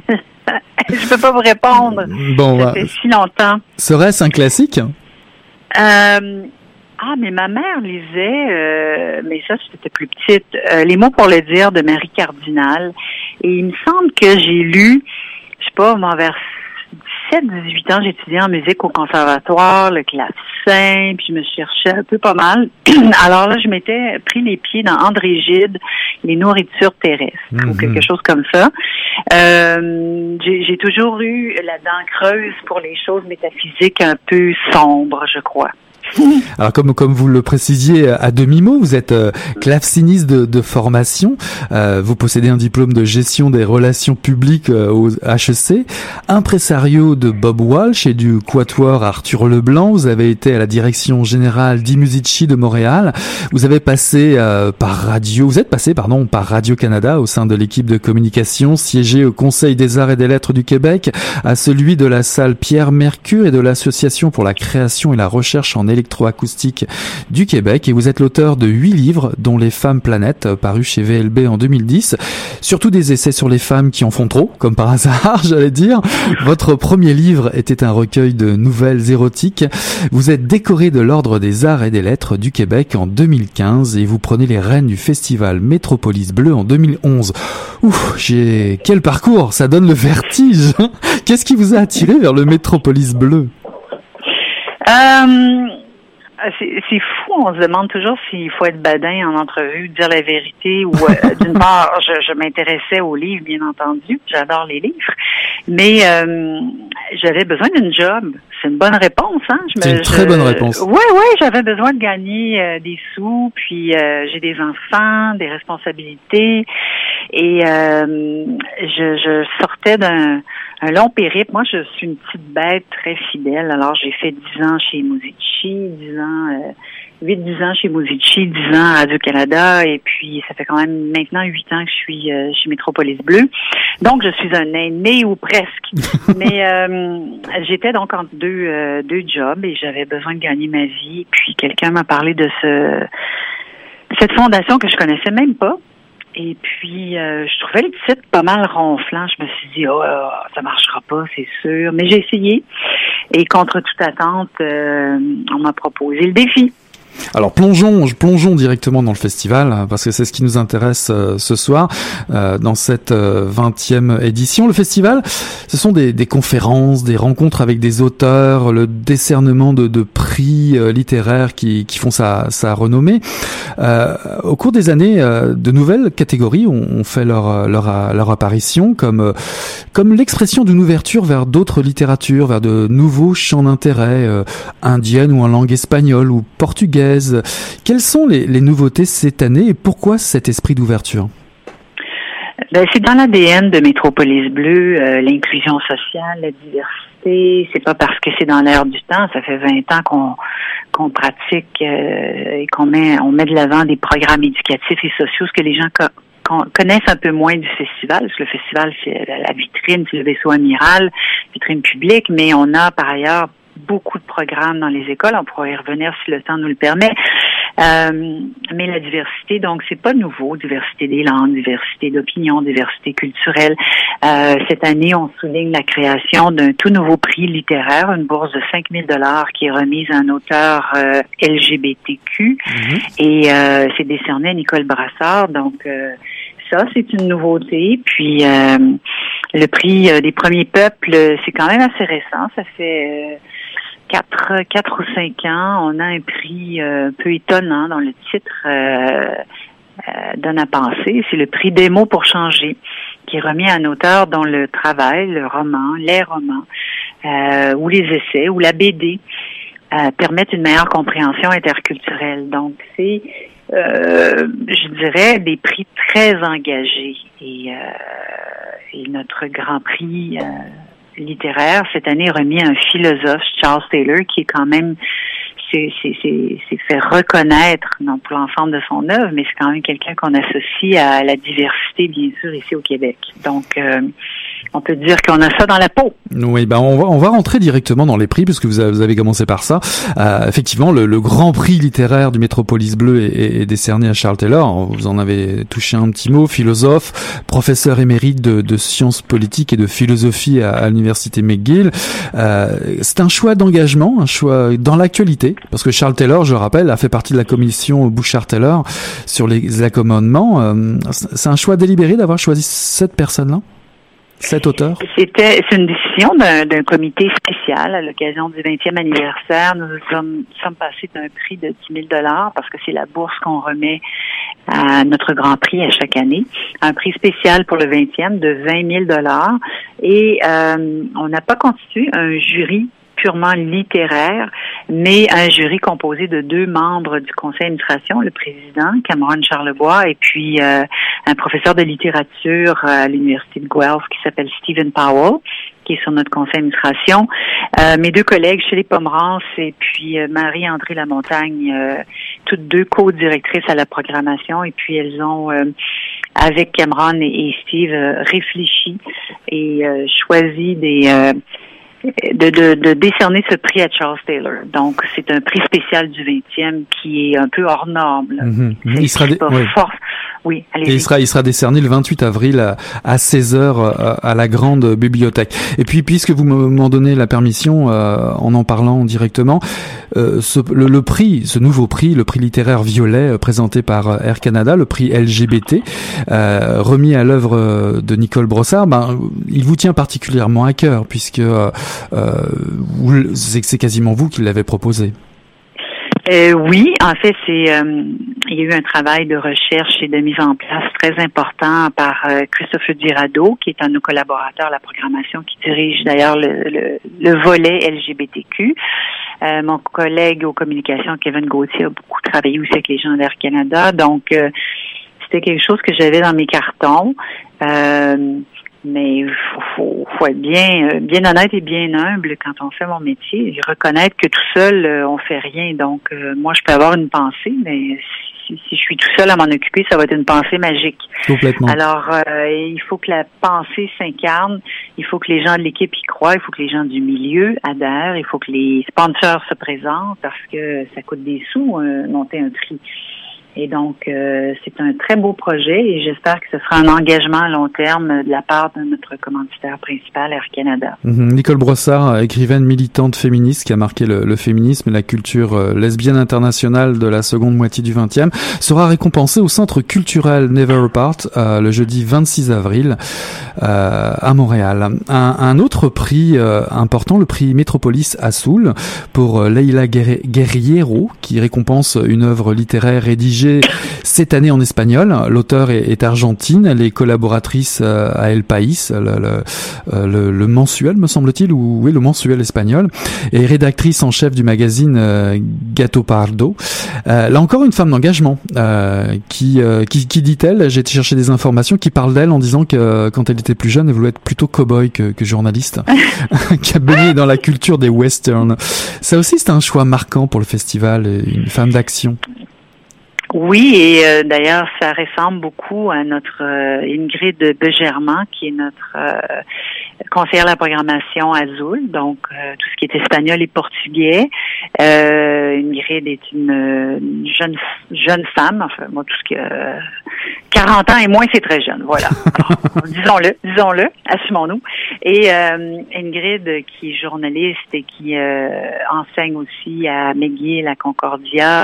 je peux pas vous répondre.
Bon,
ça fait si longtemps.
Serait-ce un classique?
Euh, Ah, mais ma mère lisait, euh, mais ça c'était plus petite, euh, Les mots pour le dire de Marie Cardinal. Et il me semble que j'ai lu, je sais pas, vers 17-18 ans, j'étudiais en musique au conservatoire, le clavecin, puis je me cherchais un peu pas mal. Alors là, je m'étais pris les pieds dans André Gide, les nourritures terrestres, ou
Mhm.
quelque chose comme ça. Euh, j'ai j'ai toujours eu la dent creuse pour les choses métaphysiques un peu sombres, je crois.
Alors comme comme vous le précisiez à demi-mot, vous êtes euh, claveciniste de, de formation, euh, vous possédez un diplôme de gestion des relations publiques euh, au HEC, impresario de Bob Walsh et du quatuor Arthur Leblanc, vous avez été à la direction générale d'Imusici de Montréal, vous avez passé euh, par radio, vous êtes passé pardon par Radio Canada au sein de l'équipe de communication, siégé au Conseil des arts et des lettres du Québec, à celui de la salle Pierre Mercure et de l'association pour la création et la recherche en électroacoustique du Québec. Et vous êtes l'auteur de huit livres dont Les femmes planètes paru chez VLB en 2010 surtout des essais sur les femmes qui en font trop comme par hasard j'allais dire. Votre premier livre était un recueil de nouvelles érotiques. Vous êtes décoré de l'ordre des arts et des lettres du Québec en 2015 et vous prenez les rênes du festival Métropolis Bleu en 2011 Ouf, j'ai quel parcours ça donne le vertige. Qu'est-ce qui vous a attiré vers le Métropolis Bleu?
Euh, c'est c'est fou, on se demande toujours s'il faut être badin en entrevue, dire la vérité ou euh, d'une part, je, je m'intéressais aux livres, bien entendu, j'adore les livres, mais euh, j'avais besoin d'une job. C'est une bonne réponse, hein? Je
C'est une très bonne réponse.
Oui, oui, j'avais besoin de gagner euh, des sous, puis euh, j'ai des enfants, des responsabilités, et euh, je, je sortais d'un un long périple. Moi, je suis une petite bête très fidèle. Alors, j'ai fait 10 ans chez Musici, 10 ans, euh, 8-10 ans chez Musici, 10 ans à Radio-Canada, et puis ça fait quand même maintenant 8 ans que je suis euh, chez Métropolis Bleu. Donc, je suis un aîné ou presque. Mais euh, j'étais donc entre deux, euh, deux jobs et j'avais besoin de gagner ma vie. Puis quelqu'un m'a parlé de ce cette fondation que je connaissais même pas. Et puis, euh, je trouvais le titre pas mal ronflant. Je me suis dit, oh, ça marchera pas, c'est sûr. Mais j'ai essayé. Et contre toute attente, euh, on m'a proposé le défi.
Alors plongeons, plongeons directement dans le festival hein, parce que c'est ce qui nous intéresse euh, ce soir euh, dans cette 20e euh, édition. Le festival, ce sont des, des, conférences, des rencontres avec des auteurs, le décernement de, de prix littéraires qui, qui, font sa, sa renommée. au cours des années, de nouvelles catégories ont, ont fait leur, leur, leur apparition comme comme l'expression d'une ouverture vers d'autres littératures, vers de nouveaux champs d'intérêt, indiennes ou en langue espagnole ou portugaise quelles sont les, nouveautés cette année et pourquoi cet esprit d'ouverture?
Ben, c'est dans l'ADN de Métropolis Bleu, euh, l'inclusion sociale, la diversité. C'est pas parce que c'est dans l'air du temps. Ça fait 20 ans qu'on qu'on pratique euh, et qu'on met on met de l'avant des programmes éducatifs et sociaux, ce que les gens connaissent un peu moins du festival, parce que le festival, c'est la vitrine, c'est le vaisseau amiral, vitrine publique, mais on a par ailleurs beaucoup de programmes dans les écoles. On pourrait y revenir si le temps nous le permet. Euh, mais la diversité, donc, c'est pas nouveau. Diversité des langues, diversité d'opinions, diversité culturelle. Euh, cette année, on souligne la création d'un tout nouveau prix littéraire, une bourse de 5000 dollars qui est remise à un auteur euh, LGBTQ. Mhm. Et euh, c'est décerné à Nicole Brassard. Donc, euh, ça, c'est une nouveauté. Puis, le prix des premiers peuples, c'est quand même assez récent. Ça fait quatre, quatre ou cinq ans, on a un prix euh, peu étonnant dans le titre euh, euh, Donne à penser. C'est le prix des mots pour changer, qui est remis à un auteur dont le travail, le roman, les romans, euh, ou les essais, ou la BD permettent une meilleure compréhension interculturelle. Donc, c'est, je dirais, des prix très engagés. Et, et notre Grand Prix littéraire cette année remis à un philosophe, Charles Taylor, qui est quand même s'est fait reconnaître non pour l'ensemble de son œuvre, mais c'est quand même quelqu'un qu'on associe à la diversité, bien sûr, ici au Québec. Donc, euh, on peut dire qu'on a ça dans la peau.
Oui, ben on va on va rentrer directement dans les prix puisque vous avez, commencé par ça. Euh, effectivement, le, le, grand prix littéraire du Métropolis Bleu est, est, décerné à Charles Taylor. Vous en avez touché un petit mot, philosophe, professeur émérite de, de sciences politiques et de philosophie à, à l'université McGill. Euh, c'est un choix d'engagement, un choix dans l'actualité parce que Charles Taylor, je rappelle, a fait partie de la commission Bouchard-Taylor sur les accommodements. Euh, c'est un choix délibéré d'avoir choisi cette personne-là? Cet auteur?
C'était, une décision d'un, comité spécial à l'occasion du 20e anniversaire. Nous sommes, sommes passés d'un prix de 10 000 dollars parce que c'est la bourse qu'on remet à notre grand prix à chaque année. Un prix spécial pour le 20e de 20 000 dollars. Et euh, on n'a pas constitué un jury purement littéraire, mais un jury composé de deux membres du conseil d'administration, le président Cameron Charlebois et puis euh, un professeur de littérature à l'université de Guelph qui s'appelle Stephen Powell qui est sur notre conseil d'administration. Euh, mes deux collègues, Shelley Pomerance et puis euh, Marie-André Lamontagne, toutes deux co-directrices à la programmation, et puis elles ont, avec Cameron et Steve, réfléchi et choisi des de, de, de, décerner ce prix à Charles Taylor. Donc, c'est un prix spécial du 20e qui est un peu hors norme.
Mhm. Il sera
oui,
allez il sera, il sera décerné le 28 avril à, à 16h euh, à, la grande bibliothèque. Et puis, puisque vous m'en donnez la permission, euh, en en parlant directement, euh, ce, le, prix, ce nouveau prix, le prix littéraire violet présenté par Air Canada, le prix LGBT, remis à l'œuvre de Nicole Brossard, ben, il vous tient particulièrement à cœur, puisque c'est quasiment vous qui l'avez proposé.
Euh, oui, en fait, c'est euh, il y a eu un travail de recherche et de mise en place très important par euh, Christophe Dirado, qui est un de nos collaborateurs à la programmation, qui dirige d'ailleurs le, le, volet LGBTQ. Euh, mon collègue aux communications, Kevin Gauthier, a beaucoup travaillé aussi avec les gens d'Air Canada. Donc, c'était quelque chose que j'avais dans mes cartons. Mais il faut, faut, être bien, euh, bien honnête et bien humble quand on fait mon métier et reconnaître que tout seul, euh, on fait rien. Donc, euh, moi, je peux avoir une pensée, mais si, je suis tout seul à m'en occuper, ça va être une pensée magique.
Complètement.
Alors, il faut que la pensée s'incarne. Il faut que les gens de l'équipe y croient. Il faut que les gens du milieu adhèrent. Il faut que les sponsors se présentent parce que ça coûte des sous monter un prix. Et donc, euh, c'est un très beau projet et j'espère que ce sera un engagement à long terme de la part de notre commanditaire principal, Air Canada.
Mhm. Nicole Brossard, écrivaine militante féministe qui a marqué le, féminisme et la culture euh, lesbienne internationale de la seconde moitié du XXe, sera récompensée au Centre culturel Never Apart euh, le jeudi 26 avril à Montréal. Un, un autre prix important, le prix Métropolis à Soul pour Leila Guerriero, qui récompense une œuvre littéraire rédigée cette année en espagnol. L'auteur est, argentine, elle est collaboratrice euh, à El País, euh, le, mensuel me semble-t-il, ou oui le mensuel espagnol, et rédactrice en chef du magazine euh, Gato Pardo. là encore une femme d'engagement qui, qui, dit-elle, j'ai cherché des informations, qui parle d'elle en disant que quand elle était plus jeune, elle voulait être plutôt cow-boy que, que journaliste, qui a baigné dans la culture des westerns. Ça aussi c'est un choix marquant pour le festival, une femme d'action.
Oui, et euh, d'ailleurs, ça ressemble beaucoup à notre euh, Ingrid Begerman, qui est notre euh, conseillère de la programmation Azul, donc euh, tout ce qui est espagnol et portugais. Euh, Ingrid est une, jeune jeune femme, enfin moi tout ce qui 40 ans et moins c'est très jeune, voilà. disons-le, disons-le, assumons-nous. Et Ingrid qui est journaliste et qui enseigne aussi à McGill, à Concordia,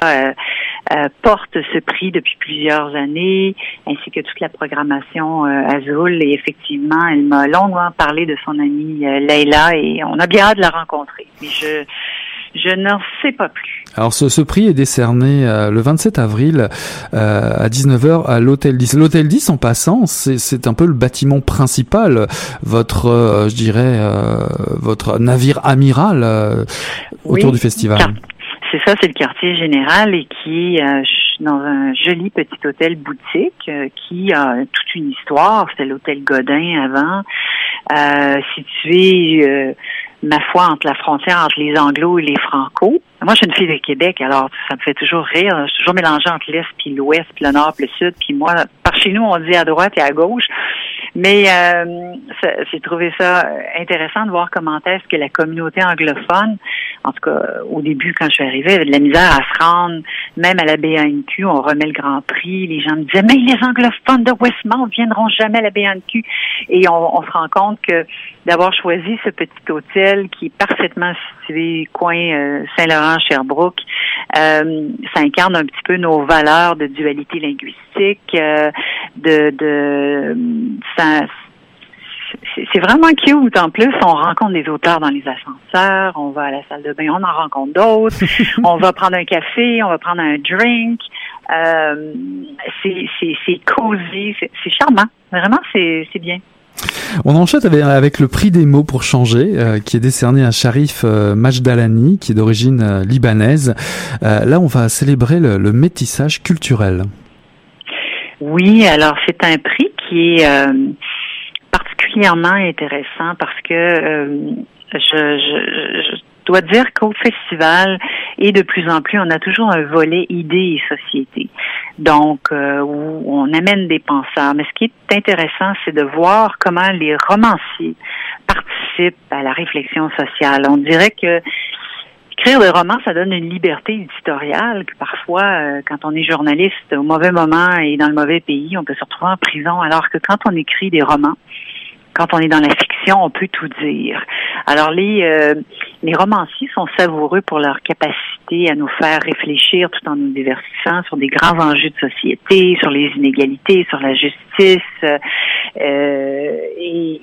porte ce prix depuis plusieurs années, ainsi que toute la programmation Azul. Et effectivement, elle m'a longuement parlé de son amie euh, Leila et on a bien hâte de la rencontrer. Mais je je n'en sais pas plus.
Alors ce, ce prix est décerné euh, le 27 avril euh, à 19h à l'Hôtel 10. L'Hôtel 10 en passant, c'est un peu le bâtiment principal, votre, je dirais, votre navire amiral autour du festival.
C'est ça, c'est le quartier général et qui est dans un joli petit hôtel boutique qui a toute une histoire. C'était l'hôtel Godin avant. Euh, situé, euh, ma foi, entre la frontière entre les Anglo et les Franco. Moi, je suis une fille de Québec, alors ça me fait toujours rire. Je suis toujours mélangée entre l'Est puis l'Ouest, puis le Nord puis le Sud. Puis moi, par chez nous, on dit à droite et à gauche. Mais euh, j'ai trouvé ça intéressant de voir comment est-ce que la communauté anglophone, en tout cas au début quand je suis arrivée, avait de la misère à se rendre, même à la BANQ, on remet le Grand Prix, les gens me disaient mais les anglophones de Westmount viendront jamais à la BANQ et on, se rend compte que d'avoir choisi ce petit hôtel qui est parfaitement situé coin euh, Saint-Laurent-Sherbrooke, euh, ça incarne un petit peu nos valeurs de dualité linguistique, euh, de, de c'est vraiment cute. En plus, on rencontre des auteurs dans les ascenseurs, on va à la salle de bain, on en rencontre d'autres, on va prendre un café, on va prendre un drink. Euh, c'est cosy, c'est charmant. Vraiment, c'est bien.
On enchaîne avec le prix des mots pour changer, euh, qui est décerné à Sharif euh, Majdalani, qui est d'origine euh, libanaise. là, on va célébrer le, le métissage culturel.
Oui, alors c'est un prix qui est particulièrement intéressant parce que euh, je, dois dire qu'au festival et de plus en plus, on a toujours un volet idées et société. Donc, euh, où on amène des penseurs. Mais ce qui est intéressant, c'est de voir comment les romanciers participent à la réflexion sociale. On dirait que écrire des romans, ça donne une liberté éditoriale que parfois, euh, quand on est journaliste au mauvais moment et dans le mauvais pays, on peut se retrouver en prison. Alors que quand on écrit des romans, quand on est dans la fiction, on peut tout dire. Alors les euh, les romanciers sont savoureux pour leur capacité à nous faire réfléchir tout en nous divertissant sur des grands enjeux de société, sur les inégalités, sur la justice. Euh, et,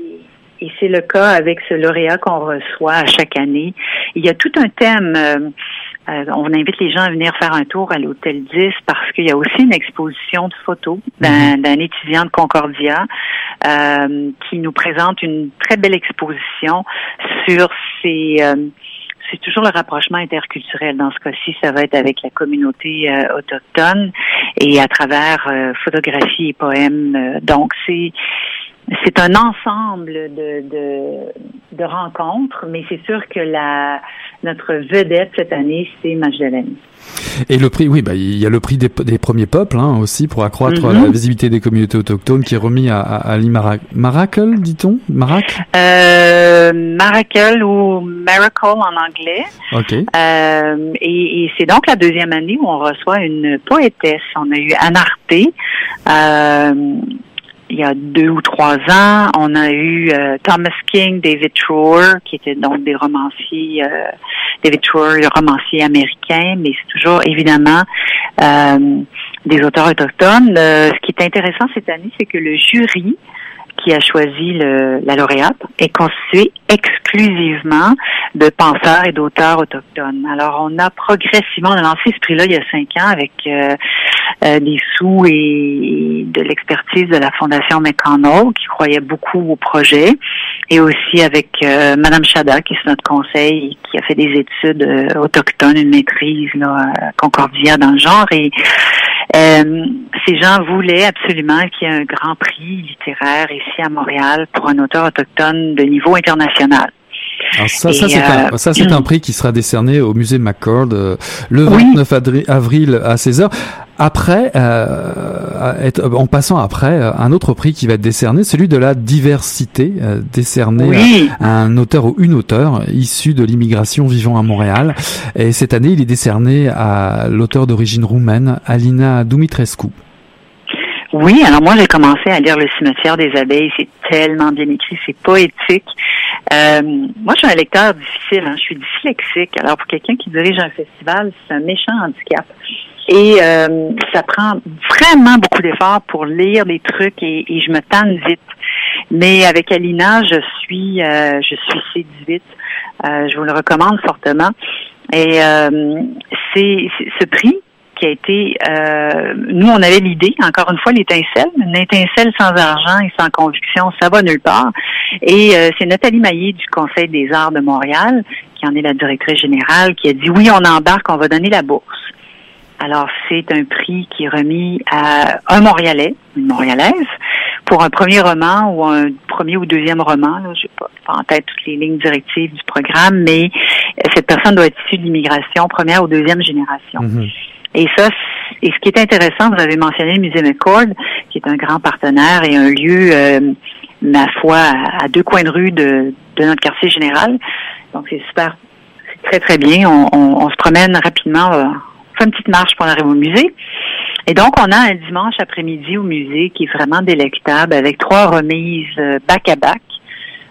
et c'est le cas avec ce lauréat qu'on reçoit à chaque année. Il y a tout un thème. Euh, euh, on invite les gens à venir faire un tour à l'hôtel 10 parce qu'il y a aussi une exposition de photos d'un, mhm. étudiant de Concordia euh, qui nous présente une très belle exposition sur ces c'est toujours le rapprochement interculturel. Dans ce cas-ci, ça va être avec la communauté autochtone et à travers photographie et poèmes. donc, c'est c'est un ensemble de, de, de rencontres, mais c'est sûr que la notre vedette cette année, c'est Magdalene.
Et le prix, oui, bah, il y a le prix des, des premiers peuples hein, aussi pour accroître mm-hmm. la visibilité des communautés autochtones qui est remis à, à, à Maracle, dit-on? Maracle?
Euh, Maracle ou Miracle en anglais.
Ok.
Euh, et, et c'est donc la deuxième année où on reçoit une poétesse. On a eu Anne Arté, euh, il y a deux ou trois ans. On a eu euh, Thomas King, David Trower, qui étaient donc des romanciers, euh, David Trower, le romancier américain, mais c'est toujours évidemment euh, des auteurs autochtones. ce qui est intéressant cette année, c'est que le jury qui a choisi le, la lauréate est constitué exclusivement de penseurs et d'auteurs autochtones. Alors, on a progressivement, on a lancé ce prix-là il y a cinq ans avec euh, euh, des sous et, de l'expertise de la Fondation McConnell, qui croyait beaucoup au projet, et aussi avec euh, Madame Chada, qui est notre conseil, qui a fait des études euh, autochtones, une maîtrise là, Concordia dans le genre, et euh, ces gens voulaient absolument qu'il y ait un grand prix littéraire ici à Montréal pour un auteur autochtone de niveau international.
Alors ça, ça c'est un, euh, ça, c'est un prix qui sera décerné au musée McCord euh, le 29 avril à 16h. Après, euh, en passant après, un autre prix qui va être décerné, celui de la diversité, décerné à, un auteur ou une auteure issue de l'immigration vivant à Montréal. Et cette année, il est décerné à l'auteur d'origine roumaine, Alina Dumitrescu.
Oui, alors moi j'ai commencé à lire Le cimetière des abeilles. C'est tellement bien écrit, c'est poétique. Euh, moi, je suis un lecteur difficile. Hein. Je suis dyslexique. Alors pour quelqu'un qui dirige un festival, c'est un méchant handicap. Et euh, ça prend vraiment beaucoup d'efforts pour lire des trucs et, je me tanne vite. Mais avec Alina, je suis euh, je suis séduite. Euh, je vous le recommande fortement. Et c'est ce prix qui a été, euh, nous on avait l'idée, encore une fois l'étincelle, une étincelle sans argent et sans conviction, ça va nulle part. Et euh, c'est Nathalie Maillé du Conseil des arts de Montréal, qui en est la directrice générale, qui a dit oui, on embarque, on va donner la bourse. Alors c'est un prix qui est remis à un Montréalais, une Montréalaise, pour un premier roman ou un premier ou deuxième roman. Je n'ai pas, en tête toutes les lignes directives du programme, mais cette personne doit être issue de l'immigration première ou deuxième génération. Mm-hmm. Et ça, et ce qui est intéressant, vous avez mentionné le Musée McCord, qui est un grand partenaire et un lieu, euh, ma foi, à, deux coins de rue de, notre quartier général. Donc c'est super, très très bien. On, se promène rapidement, on fait une petite marche pour arriver au musée. Et donc, on a un dimanche après-midi au musée qui est vraiment délectable avec trois remises euh, back à back.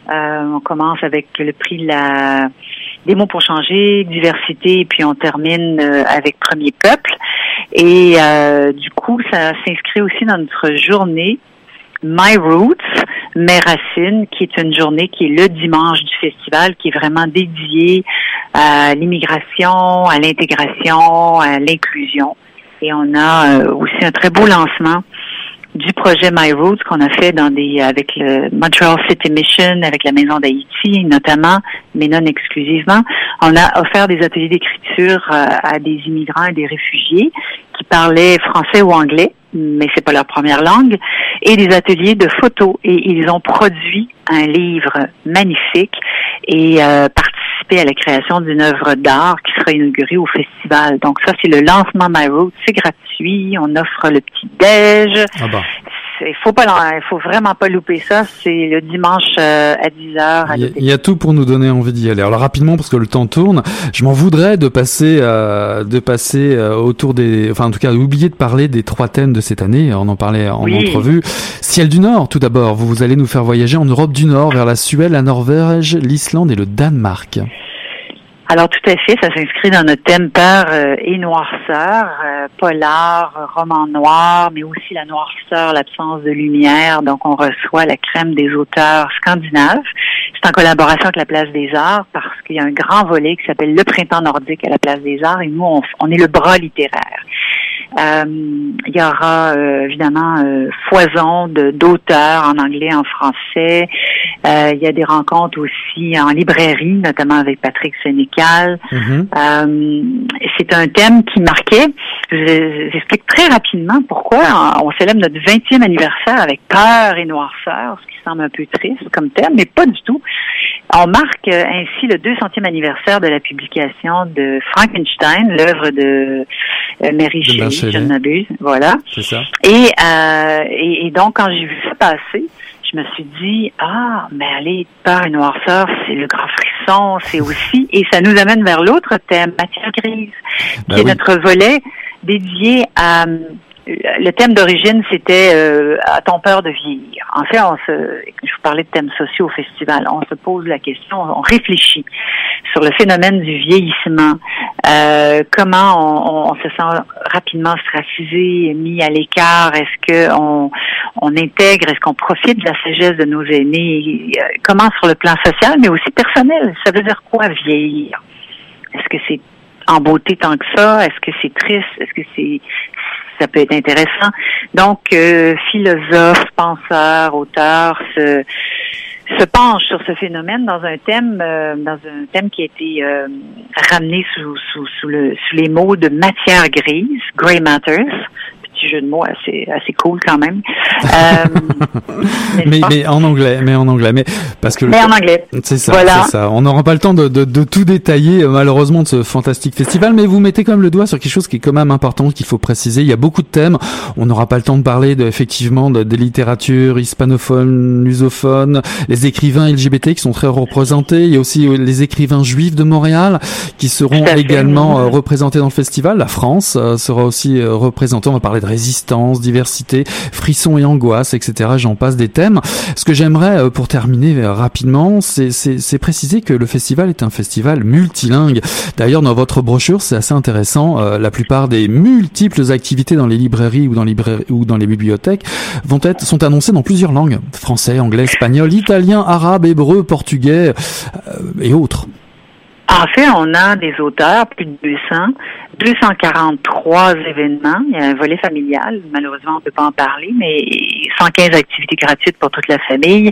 Euh, on commence avec le prix de la des mots pour changer, diversité, et puis on termine euh, avec Premier Peuple. Et euh, du coup, ça s'inscrit aussi dans notre journée My Roots, Mes Racines, qui est une journée qui est le dimanche du festival, qui est vraiment dédiée à l'immigration, à l'intégration, à l'inclusion. Et on a euh, aussi un très beau lancement du projet My Roots qu'on a fait dans des avec le Montreal City Mission, avec la Maison d'Haïti notamment, mais non exclusivement. On a offert des ateliers d'écriture euh, à des immigrants et des réfugiés qui parlaient français ou anglais, mais c'est pas leur première langue, et des ateliers de photos. Et ils ont produit un livre magnifique et euh, à la création d'une œuvre d'art qui sera inaugurée au festival. Donc ça, c'est le lancement My Road. C'est gratuit. On offre le petit déj.
Ah bah
il faut pas, il faut vraiment pas louper ça. C'est le dimanche euh, à 10 h
Il y, a tout pour nous donner envie d'y aller. Alors rapidement parce que le temps tourne, je m'en voudrais de passer, euh, de passer euh, autour des, enfin en tout cas d'oublier de parler des trois thèmes de cette année. On en parlait en entrevue. Ciel du Nord, tout d'abord. Vous, vous allez nous faire voyager en Europe du Nord vers la Suède, la Norvège, l'Islande et le Danemark.
Alors tout à fait, ça s'inscrit dans notre thème peur euh, et noirceur, euh, polar, roman noir, mais aussi la noirceur, l'absence de lumière. Donc on reçoit la crème des auteurs scandinaves. C'est en collaboration avec la Place des Arts parce qu'il y a un grand volet qui s'appelle le Printemps nordique à la Place des Arts et nous on, on est le bras littéraire. Euh, il y aura évidemment foison de d'auteurs en anglais, en français, Euh, il y a des rencontres aussi en librairie, notamment avec Patrick Sénécal.
Mhm.
Euh, c'est un thème qui marquait. Je- J'explique très rapidement pourquoi on célèbre notre 20e anniversaire avec peur et noirceur, ce qui semble un peu triste comme thème, mais pas du tout. On marque euh, ainsi le 200e anniversaire de la publication de Frankenstein, l'œuvre de euh, Mary Shelley, je ne m'abuse. Voilà.
C'est ça.
Et, euh, et, et donc, quand j'ai vu ça passer, je me suis dit, ah, mais allez, peur et noirceur, c'est le grand frisson, c'est aussi, et ça nous amène vers l'autre thème, matière grise,
Bah
qui est notre volet dédié à, le thème d'origine, c'était euh, A-t-on peur de vieillir? En fait, on se, je vous parlais de thèmes sociaux au festival, on se pose la question, on réfléchit sur le phénomène du vieillissement, euh, comment on, on- se sent rapidement ostracisé, mis à l'écart, est-ce que on, on intègre, est-ce qu'on profite de la sagesse de nos aînés, euh, comment sur le plan social, mais aussi personnel, ça veut dire quoi vieillir? Est-ce que c'est en beauté tant que ça? Est-ce que c'est triste? Est-ce que c'est ça peut être intéressant? Donc, euh, philosophes, penseurs, auteurs se, penchent sur ce phénomène dans un thème euh, dans un thème qui a été euh, ramené sous, sous, sous, le, sous les mots de matière grise, Grey Matters. Petit jeu de mots assez, assez cool quand même. Euh,
mais, mais en anglais, mais en anglais, mais parce que
Mais en anglais.
C'est ça,
Voilà.
ça. On n'aura pas le temps de, de, de tout détailler euh, malheureusement de ce fantastique festival, mais vous mettez quand même le doigt sur quelque chose qui est quand même important qu'il faut préciser. Il y a beaucoup de thèmes. On n'aura pas le temps de parler de, effectivement de, des littératures hispanophones, lusophones, les écrivains LGBT qui sont très représentés. Il y a aussi euh, les écrivains juifs de Montréal qui seront également représentés dans le festival. La France sera aussi représentée. On va parler résistance, diversité, frisson et angoisse, etc. J'en passe des thèmes. Ce que j'aimerais, euh, pour terminer euh, rapidement, c'est- préciser que le festival est un festival multilingue. D'ailleurs, dans votre brochure, c'est assez intéressant. euh, la plupart des multiples activités dans les librairies ou dans ou dans les bibliothèques vont être sont annoncées dans plusieurs langues français, anglais, espagnol, italien, arabe, hébreu, portugais euh, et autres.
En fait, on a des auteurs, plus de 200, 243 événements. Il y a un volet familial. Malheureusement, on ne peut pas en parler, mais 115 activités gratuites pour toute la famille.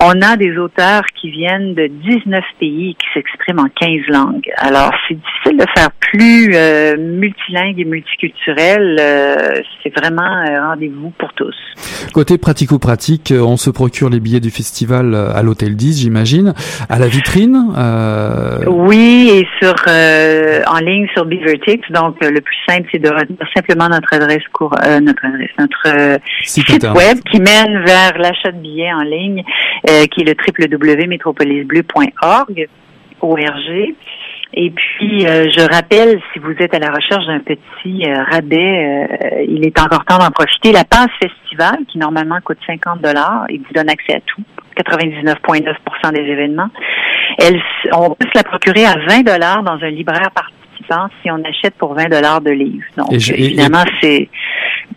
On a des auteurs qui viennent de 19 pays qui s'expriment en 15 langues. Alors, c'est difficile de faire plus euh, multilingue et multiculturel. Euh, c'est vraiment un rendez-vous pour tous.
Côté pratico-pratique, euh, on se procure les billets du festival euh, à l'hôtel 10, j'imagine, à la vitrine. Euh,
Oui, et sur euh, en ligne sur Beavertix. Donc, le plus simple, c'est de retenir simplement notre adresse cour euh, notre adresse, notre
Site
web qui mène vers l'achat de billets en ligne, euh, qui est le www.metropolisbleu.org, ORG. Et puis, euh, je rappelle, si vous êtes à la recherche d'un petit euh, rabais, il est encore temps d'en profiter. La passe festival, qui normalement coûte 50 dollars et vous donne accès à tout, 99,9% des événements, elle, on peut se la procurer à 20 dollars dans un libraire participant si on achète pour 20 dollars de livres. Donc,
Et je- et-
évidemment, c'est...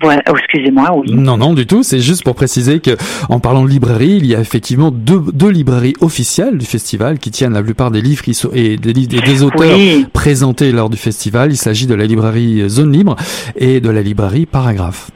Voilà. Oh, excusez-moi, oui.
Non, non, du tout. C'est juste pour préciser que, en parlant de librairie, il y a effectivement deux, deux librairies officielles du festival qui tiennent la plupart des livres qui sont, et des, livres- et des auteurs
Oui.
présentés lors du festival. Il s'agit de la librairie Zone Libre et de la librairie Paragraphe.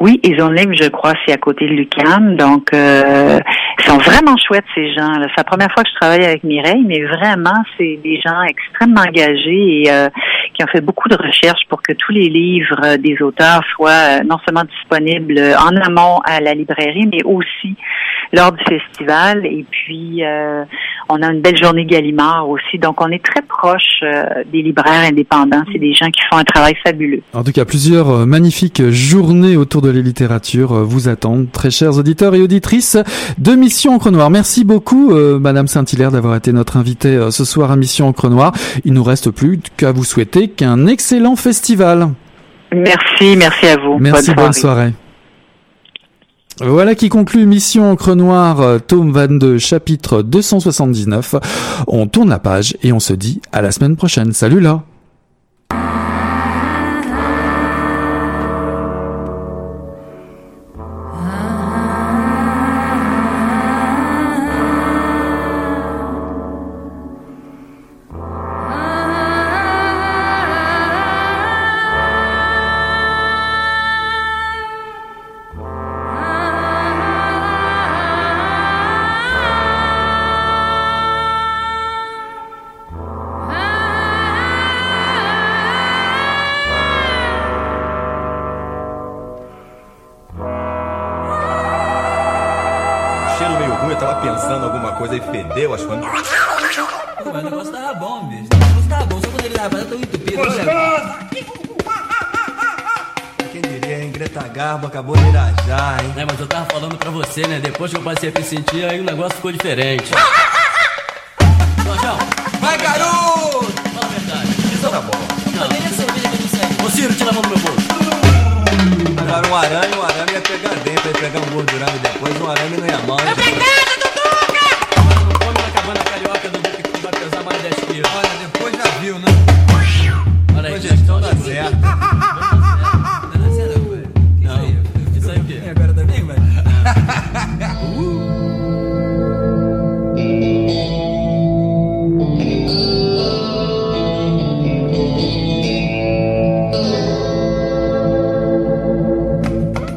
Oui, et Zone Libre, je crois, c'est à côté de l'UQAM. Donc, euh, ils sont vraiment chouettes, ces gens. C'est la première fois que je travaille avec Mireille, mais vraiment, c'est des gens extrêmement engagés et euh, qui ont fait beaucoup de recherches pour que tous les livres euh, des auteurs soient euh, non seulement disponibles euh, en amont à la librairie, mais aussi lors du festival. Et puis, euh, on a une belle journée Gallimard aussi. Donc, on est très proche euh, des libraires indépendants. C'est des gens qui font un travail fabuleux.
En tout cas, plusieurs euh, magnifiques journées autour de la littérature euh, vous attendent, très chers auditeurs et auditrices de Mission Encre Noire. Merci beaucoup, euh, Madame Saint-Hilaire, d'avoir été notre invitée euh, ce soir à Mission Encre Noire. Il nous reste plus qu'à vous souhaiter qu'un excellent festival.
Merci, merci à vous.
Merci, bonne soirée. Voilà qui conclut Mission Encre Noire, euh, tome 22, chapitre 279. On tourne la page et on se dit à la semaine prochaine. Salut là
senti, aí o negócio ficou diferente.